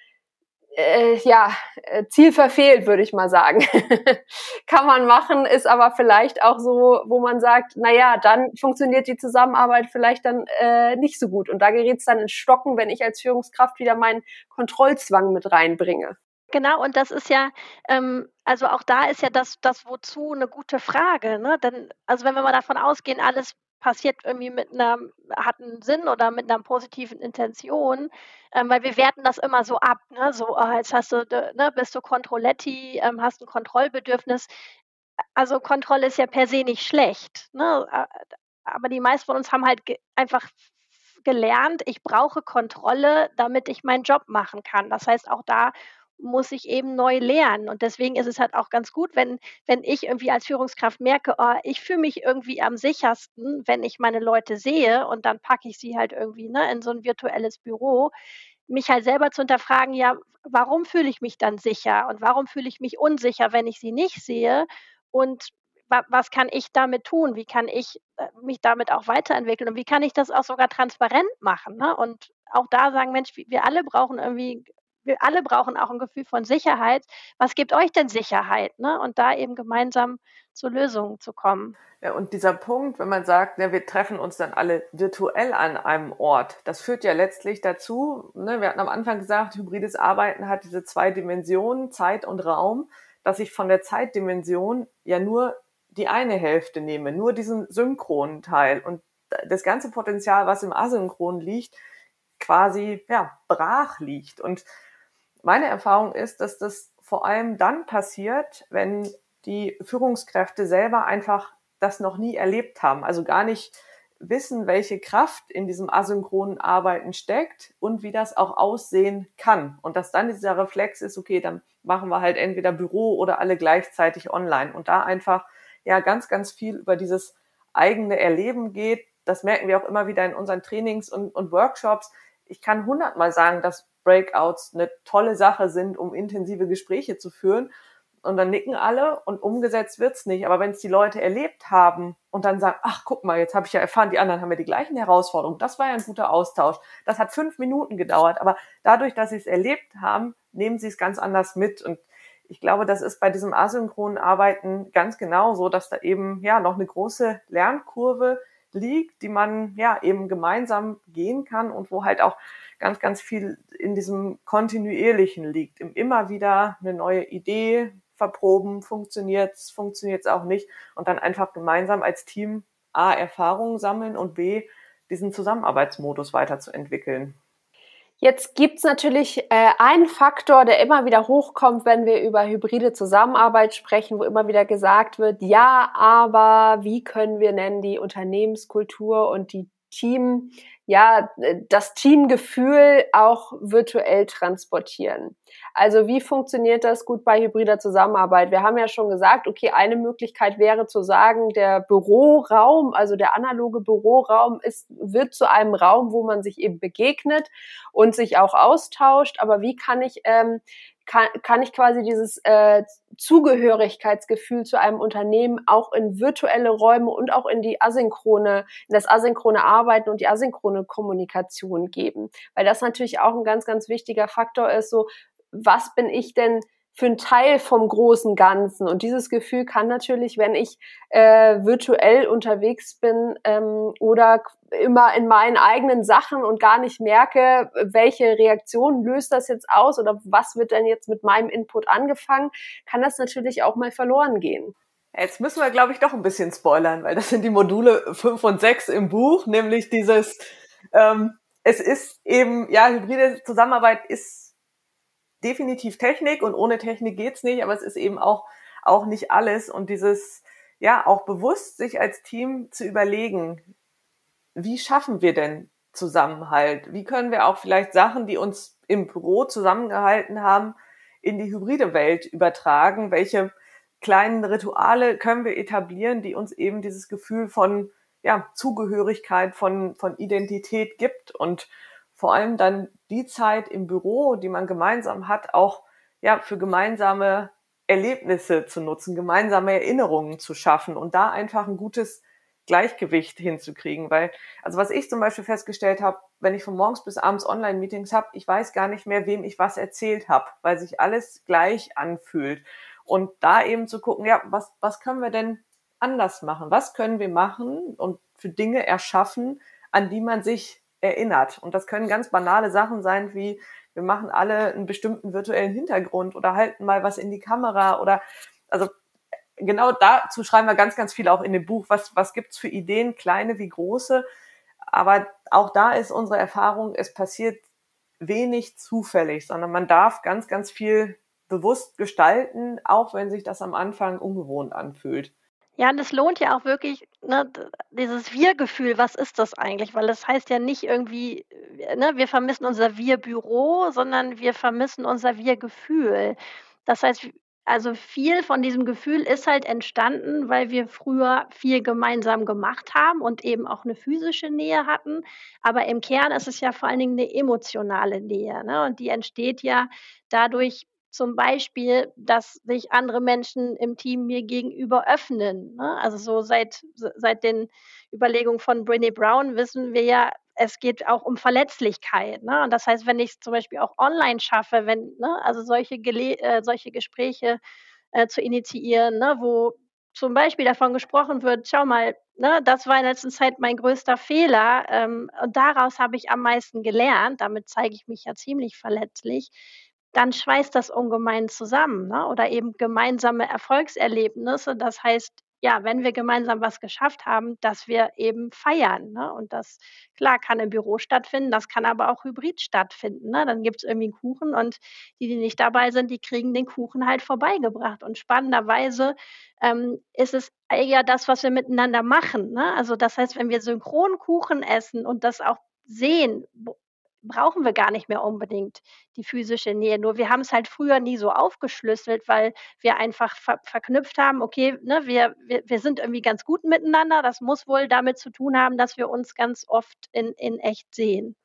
äh, ja, äh, Ziel verfehlt, würde ich mal sagen. [laughs] Kann man machen, ist aber vielleicht auch so, wo man sagt, na ja, dann funktioniert die Zusammenarbeit vielleicht dann äh, nicht so gut. Und da gerät es dann in Stocken, wenn ich als Führungskraft wieder meinen Kontrollzwang mit reinbringe. Genau, und das ist ja, ähm, also auch da ist ja das, das Wozu eine gute Frage. Ne? Denn, also wenn wir mal davon ausgehen, alles passiert irgendwie mit einer, hat einen Sinn oder mit einer positiven Intention, ähm, weil wir werten das immer so ab, ne? so, oh, jetzt hast du, ne, bist du Kontrolletti, ähm, hast ein Kontrollbedürfnis. Also Kontrolle ist ja per se nicht schlecht, ne? aber die meisten von uns haben halt ge einfach gelernt, ich brauche Kontrolle, damit ich meinen Job machen kann. Das heißt, auch da muss ich eben neu lernen. Und deswegen ist es halt auch ganz gut, wenn, wenn ich irgendwie als Führungskraft merke, oh, ich fühle mich irgendwie am sichersten, wenn ich meine Leute sehe und dann packe ich sie halt irgendwie ne, in so ein virtuelles Büro, mich halt selber zu hinterfragen, ja, warum fühle ich mich dann sicher und warum fühle ich mich unsicher, wenn ich sie nicht sehe und was kann ich damit tun? Wie kann ich äh, mich damit auch weiterentwickeln? Und wie kann ich das auch sogar transparent machen? Ne? Und auch da sagen, Mensch, wir alle brauchen irgendwie wir alle brauchen auch ein Gefühl von Sicherheit. Was gibt euch denn Sicherheit? Ne? Und da eben gemeinsam zu Lösungen zu kommen. Ja, und dieser Punkt, wenn man sagt, ja, wir treffen uns dann alle virtuell an einem Ort, das führt ja letztlich dazu, ne, wir hatten am Anfang gesagt, hybrides Arbeiten hat diese zwei Dimensionen, Zeit und Raum, dass ich von der Zeitdimension ja nur die eine Hälfte nehme, nur diesen synchronen Teil und das ganze Potenzial, was im Asynchron liegt, quasi ja brach liegt und meine Erfahrung ist, dass das vor allem dann passiert, wenn die Führungskräfte selber einfach das noch nie erlebt haben, also gar nicht wissen, welche Kraft in diesem asynchronen Arbeiten steckt und wie das auch aussehen kann. Und dass dann dieser Reflex ist, okay, dann machen wir halt entweder Büro oder alle gleichzeitig online. Und da einfach ja ganz, ganz viel über dieses eigene Erleben geht. Das merken wir auch immer wieder in unseren Trainings und, und Workshops. Ich kann hundertmal sagen, dass Breakouts eine tolle Sache sind, um intensive Gespräche zu führen. Und dann nicken alle und umgesetzt wird's nicht. Aber wenn es die Leute erlebt haben und dann sagen, ach guck mal, jetzt habe ich ja erfahren, die anderen haben ja die gleichen Herausforderungen. Das war ja ein guter Austausch. Das hat fünf Minuten gedauert. Aber dadurch, dass sie es erlebt haben, nehmen sie es ganz anders mit. Und ich glaube, das ist bei diesem asynchronen Arbeiten ganz genauso, dass da eben ja noch eine große Lernkurve liegt, die man ja eben gemeinsam gehen kann und wo halt auch ganz, ganz viel in diesem Kontinuierlichen liegt. Im immer wieder eine neue Idee verproben, funktioniert es, funktioniert es auch nicht und dann einfach gemeinsam als Team A, Erfahrungen sammeln und B, diesen Zusammenarbeitsmodus weiterzuentwickeln. Jetzt gibt's natürlich äh, einen Faktor, der immer wieder hochkommt, wenn wir über hybride Zusammenarbeit sprechen, wo immer wieder gesagt wird, ja, aber wie können wir nennen die Unternehmenskultur und die Team ja, das Teamgefühl auch virtuell transportieren. Also wie funktioniert das gut bei hybrider Zusammenarbeit? Wir haben ja schon gesagt, okay, eine Möglichkeit wäre zu sagen, der Büroraum, also der analoge Büroraum ist, wird zu einem Raum, wo man sich eben begegnet und sich auch austauscht. Aber wie kann ich ähm, kann, kann ich quasi dieses äh, Zugehörigkeitsgefühl zu einem Unternehmen auch in virtuelle Räume und auch in die asynchrone, in das asynchrone Arbeiten und die asynchrone Kommunikation geben. Weil das natürlich auch ein ganz, ganz wichtiger Faktor ist, so, was bin ich denn für ein Teil vom großen Ganzen. Und dieses Gefühl kann natürlich, wenn ich äh, virtuell unterwegs bin ähm, oder immer in meinen eigenen Sachen und gar nicht merke, welche Reaktion löst das jetzt aus oder was wird denn jetzt mit meinem Input angefangen, kann das natürlich auch mal verloren gehen. Jetzt müssen wir, glaube ich, doch ein bisschen spoilern, weil das sind die Module 5 und 6 im Buch, nämlich dieses, ähm, es ist eben, ja, hybride Zusammenarbeit ist definitiv Technik und ohne Technik geht's nicht, aber es ist eben auch, auch nicht alles und dieses, ja, auch bewusst sich als Team zu überlegen, wie schaffen wir denn Zusammenhalt? Wie können wir auch vielleicht Sachen, die uns im Büro zusammengehalten haben, in die hybride Welt übertragen? Welche kleinen Rituale können wir etablieren, die uns eben dieses Gefühl von ja, Zugehörigkeit, von, von Identität gibt und vor allem dann die Zeit im Büro, die man gemeinsam hat, auch ja, für gemeinsame Erlebnisse zu nutzen, gemeinsame Erinnerungen zu schaffen und da einfach ein gutes Gleichgewicht hinzukriegen. Weil, also was ich zum Beispiel festgestellt habe, wenn ich von morgens bis abends Online-Meetings habe, ich weiß gar nicht mehr, wem ich was erzählt habe, weil sich alles gleich anfühlt. Und da eben zu gucken, ja, was, was können wir denn anders machen? Was können wir machen und für Dinge erschaffen, an die man sich erinnert? Und das können ganz banale Sachen sein, wie wir machen alle einen bestimmten virtuellen Hintergrund oder halten mal was in die Kamera oder also genau dazu schreiben wir ganz, ganz viel auch in dem Buch. Was, was gibt's für Ideen, kleine wie große? Aber auch da ist unsere Erfahrung, es passiert wenig zufällig, sondern man darf ganz, ganz viel bewusst gestalten, auch wenn sich das am Anfang ungewohnt anfühlt. Ja, und es lohnt ja auch wirklich, ne, dieses Wir-Gefühl, was ist das eigentlich? Weil das heißt ja nicht irgendwie, äh, ne, wir vermissen unser Wir-Büro, sondern wir vermissen unser Wir-Gefühl. Das heißt, also viel von diesem Gefühl ist halt entstanden, weil wir früher viel gemeinsam gemacht haben und eben auch eine physische Nähe hatten. Aber im Kern ist es ja vor allen Dingen eine emotionale Nähe. Ne? Und die entsteht ja dadurch, zum Beispiel, dass sich andere Menschen im Team mir gegenüber öffnen. Ne? Also so seit, seit den Überlegungen von Brené Brown wissen wir ja, es geht auch um Verletzlichkeit. Ne? Und das heißt, wenn ich es zum Beispiel auch online schaffe, wenn, ne, also solche, Gele äh, solche Gespräche äh, zu initiieren, ne, wo zum Beispiel davon gesprochen wird, schau mal, ne, das war in letzter Zeit mein größter Fehler ähm, und daraus habe ich am meisten gelernt, damit zeige ich mich ja ziemlich verletzlich dann schweißt das ungemein zusammen. Ne? Oder eben gemeinsame Erfolgserlebnisse. Das heißt, ja, wenn wir gemeinsam was geschafft haben, dass wir eben feiern. Ne? Und das, klar, kann im Büro stattfinden, das kann aber auch hybrid stattfinden. Ne? Dann gibt es irgendwie einen Kuchen und die, die nicht dabei sind, die kriegen den Kuchen halt vorbeigebracht. Und spannenderweise ähm, ist es ja das, was wir miteinander machen. Ne? Also das heißt, wenn wir synchron Kuchen essen und das auch sehen, brauchen wir gar nicht mehr unbedingt die physische Nähe. Nur wir haben es halt früher nie so aufgeschlüsselt, weil wir einfach ver verknüpft haben, okay, ne, wir, wir, wir sind irgendwie ganz gut miteinander. Das muss wohl damit zu tun haben, dass wir uns ganz oft in, in echt sehen.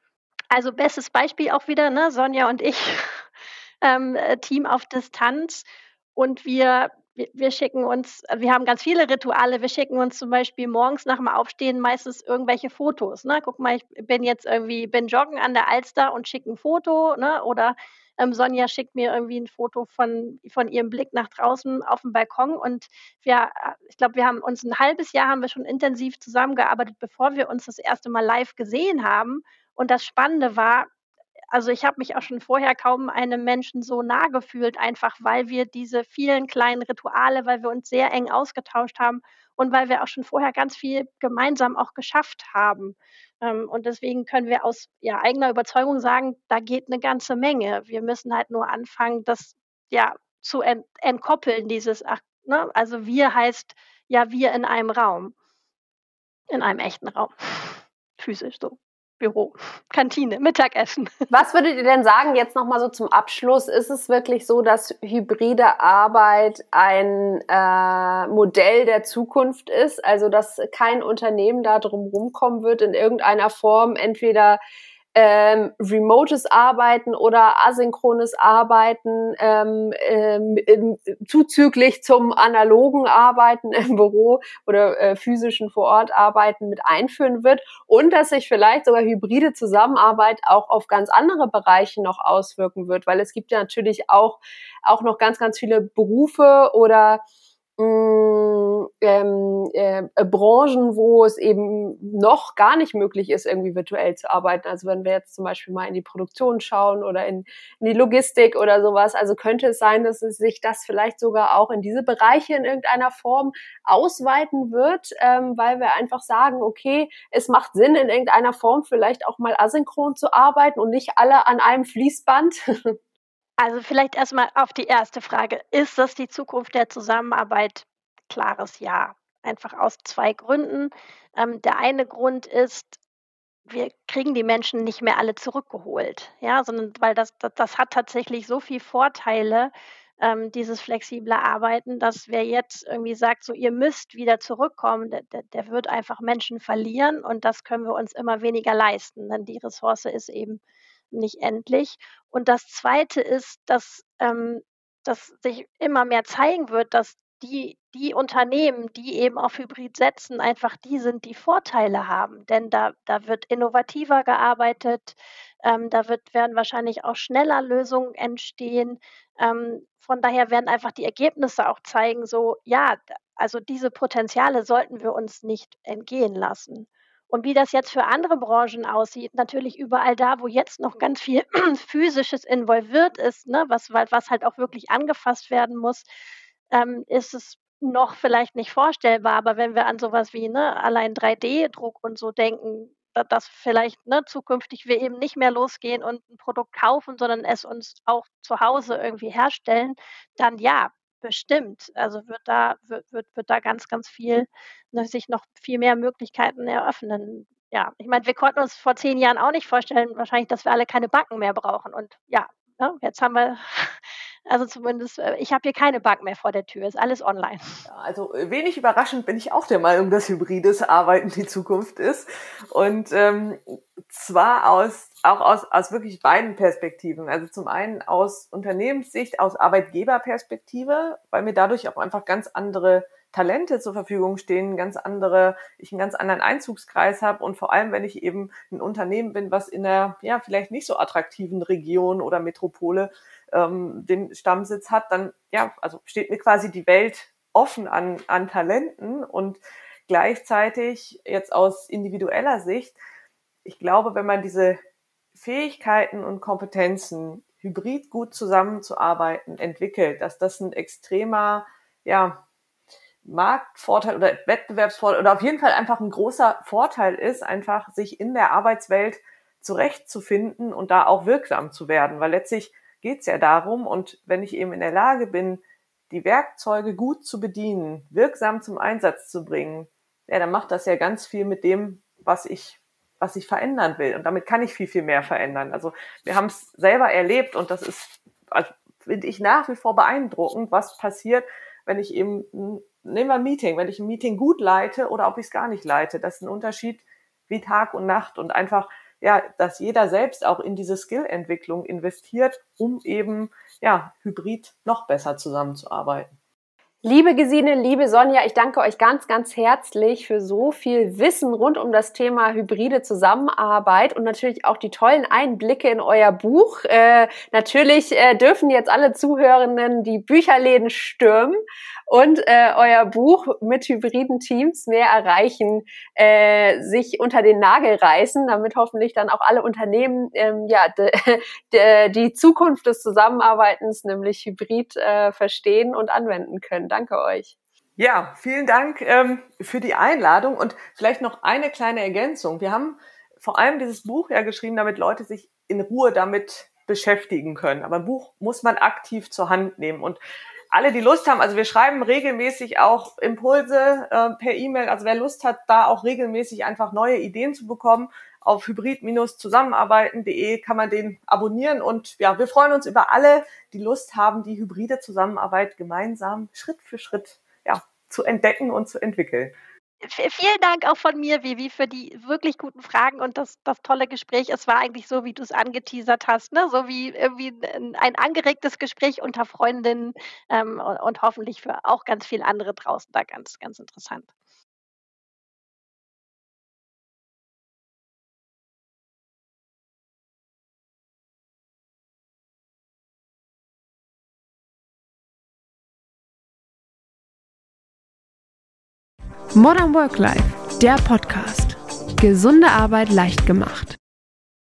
Also bestes Beispiel auch wieder, ne, Sonja und ich, [laughs] ähm, äh, Team auf Distanz. Und wir wir, wir schicken uns, wir haben ganz viele Rituale. Wir schicken uns zum Beispiel morgens nach dem Aufstehen meistens irgendwelche Fotos. Ne? Guck mal, ich bin jetzt irgendwie, bin joggen an der Alster und schicke ein Foto. Ne? Oder ähm, Sonja schickt mir irgendwie ein Foto von, von ihrem Blick nach draußen auf dem Balkon. Und wir, ich glaube, wir haben uns ein halbes Jahr haben wir schon intensiv zusammengearbeitet, bevor wir uns das erste Mal live gesehen haben. Und das Spannende war, also ich habe mich auch schon vorher kaum einem Menschen so nah gefühlt, einfach weil wir diese vielen kleinen Rituale, weil wir uns sehr eng ausgetauscht haben und weil wir auch schon vorher ganz viel gemeinsam auch geschafft haben. Ähm, und deswegen können wir aus ja, eigener Überzeugung sagen, da geht eine ganze Menge. Wir müssen halt nur anfangen, das ja zu ent entkoppeln, dieses, ach, ne? also wir heißt ja wir in einem Raum, in einem echten Raum, physisch so. Büro, Kantine, Mittagessen. [laughs] Was würdet ihr denn sagen, jetzt nochmal so zum Abschluss? Ist es wirklich so, dass hybride Arbeit ein äh, Modell der Zukunft ist? Also, dass kein Unternehmen da drum rumkommen wird, in irgendeiner Form entweder ähm, remotes Arbeiten oder asynchrones Arbeiten ähm, ähm, zuzüglich zum analogen Arbeiten im Büro oder äh, physischen vor Ort Arbeiten mit einführen wird und dass sich vielleicht sogar hybride Zusammenarbeit auch auf ganz andere Bereiche noch auswirken wird, weil es gibt ja natürlich auch auch noch ganz ganz viele Berufe oder mh, mm, ähm, äh, Branchen, wo es eben noch gar nicht möglich ist, irgendwie virtuell zu arbeiten. Also wenn wir jetzt zum Beispiel mal in die Produktion schauen oder in, in die Logistik oder sowas, also könnte es sein, dass es sich das vielleicht sogar auch in diese Bereiche in irgendeiner Form ausweiten wird, ähm, weil wir einfach sagen, okay, es macht Sinn, in irgendeiner Form vielleicht auch mal asynchron zu arbeiten und nicht alle an einem Fließband. [laughs] Also vielleicht erstmal auf die erste Frage. Ist das die Zukunft der Zusammenarbeit? Klares Ja. Einfach aus zwei Gründen. Ähm, der eine Grund ist, wir kriegen die Menschen nicht mehr alle zurückgeholt, ja, sondern weil das, das, das hat tatsächlich so viele Vorteile, ähm, dieses flexible Arbeiten, dass wer jetzt irgendwie sagt, so ihr müsst wieder zurückkommen, der, der, der wird einfach Menschen verlieren und das können wir uns immer weniger leisten, denn die Ressource ist eben nicht endlich. Und das Zweite ist, dass, ähm, dass sich immer mehr zeigen wird, dass die, die Unternehmen, die eben auf Hybrid setzen, einfach die sind, die Vorteile haben. Denn da, da wird innovativer gearbeitet, ähm, da wird, werden wahrscheinlich auch schneller Lösungen entstehen. Ähm, von daher werden einfach die Ergebnisse auch zeigen, so, ja, also diese Potenziale sollten wir uns nicht entgehen lassen. Und wie das jetzt für andere Branchen aussieht, natürlich überall da, wo jetzt noch ganz viel [clears throat] Physisches involviert ist, ne, was, was halt auch wirklich angefasst werden muss, ähm, ist es noch vielleicht nicht vorstellbar. Aber wenn wir an sowas wie ne, allein 3D-Druck und so denken, dass vielleicht ne, zukünftig wir eben nicht mehr losgehen und ein Produkt kaufen, sondern es uns auch zu Hause irgendwie herstellen, dann ja, bestimmt. Also wird da, wird, wird, wird da ganz, ganz viel, sich noch viel mehr Möglichkeiten eröffnen. Ja, ich meine, wir konnten uns vor zehn Jahren auch nicht vorstellen, wahrscheinlich, dass wir alle keine Backen mehr brauchen. Und ja, ne, jetzt haben wir also zumindest, äh, ich habe hier keine Bank mehr vor der Tür, ist alles online. Also äh, wenig überraschend bin ich auch der Meinung, dass hybrides Arbeiten die Zukunft ist. Und ähm, zwar aus auch aus, aus wirklich beiden Perspektiven. Also zum einen aus Unternehmenssicht, aus Arbeitgeberperspektive, weil mir dadurch auch einfach ganz andere Talente zur Verfügung stehen, ganz andere, ich einen ganz anderen Einzugskreis habe und vor allem, wenn ich eben ein Unternehmen bin, was in einer ja vielleicht nicht so attraktiven Region oder Metropole ähm, den Stammsitz hat, dann ja, also steht mir quasi die Welt offen an, an Talenten und gleichzeitig jetzt aus individueller Sicht, ich glaube, wenn man diese Fähigkeiten und Kompetenzen hybrid gut zusammenzuarbeiten entwickelt, dass das ein extremer, ja, Marktvorteil oder Wettbewerbsvorteil oder auf jeden Fall einfach ein großer Vorteil ist, einfach sich in der Arbeitswelt zurechtzufinden und da auch wirksam zu werden, weil letztlich geht es ja darum. Und wenn ich eben in der Lage bin, die Werkzeuge gut zu bedienen, wirksam zum Einsatz zu bringen, ja, dann macht das ja ganz viel mit dem, was ich, was ich verändern will. Und damit kann ich viel, viel mehr verändern. Also wir haben es selber erlebt und das ist, also, finde ich nach wie vor beeindruckend, was passiert, wenn ich eben, nehmen wir ein Meeting, wenn ich ein Meeting gut leite oder ob ich es gar nicht leite. Das ist ein Unterschied wie Tag und Nacht und einfach ja, dass jeder selbst auch in diese Skillentwicklung investiert, um eben ja, hybrid noch besser zusammenzuarbeiten. Liebe Gesine, liebe Sonja, ich danke euch ganz, ganz herzlich für so viel Wissen rund um das Thema hybride Zusammenarbeit und natürlich auch die tollen Einblicke in euer Buch. Äh, natürlich äh, dürfen jetzt alle Zuhörenden die Bücherläden stürmen und äh, euer Buch mit hybriden Teams mehr erreichen, äh, sich unter den Nagel reißen, damit hoffentlich dann auch alle Unternehmen ähm, ja de, [laughs] de, die Zukunft des Zusammenarbeitens, nämlich hybrid, äh, verstehen und anwenden können. Danke euch. Ja, vielen Dank ähm, für die Einladung und vielleicht noch eine kleine Ergänzung. Wir haben vor allem dieses Buch ja geschrieben, damit Leute sich in Ruhe damit beschäftigen können. Aber ein Buch muss man aktiv zur Hand nehmen und alle, die Lust haben, also wir schreiben regelmäßig auch Impulse äh, per E-Mail. Also wer Lust hat, da auch regelmäßig einfach neue Ideen zu bekommen, auf hybrid-zusammenarbeiten.de kann man den abonnieren. Und ja, wir freuen uns über alle, die Lust haben, die hybride Zusammenarbeit gemeinsam Schritt für Schritt ja, zu entdecken und zu entwickeln vielen Dank auch von mir, Vivi, für die wirklich guten Fragen und das, das tolle Gespräch. Es war eigentlich so, wie du es angeteasert hast, ne? so wie irgendwie ein angeregtes Gespräch unter Freundinnen ähm, und, und hoffentlich für auch ganz viele andere draußen da ganz, ganz interessant. Modern Work Life, der Podcast. Gesunde Arbeit leicht gemacht.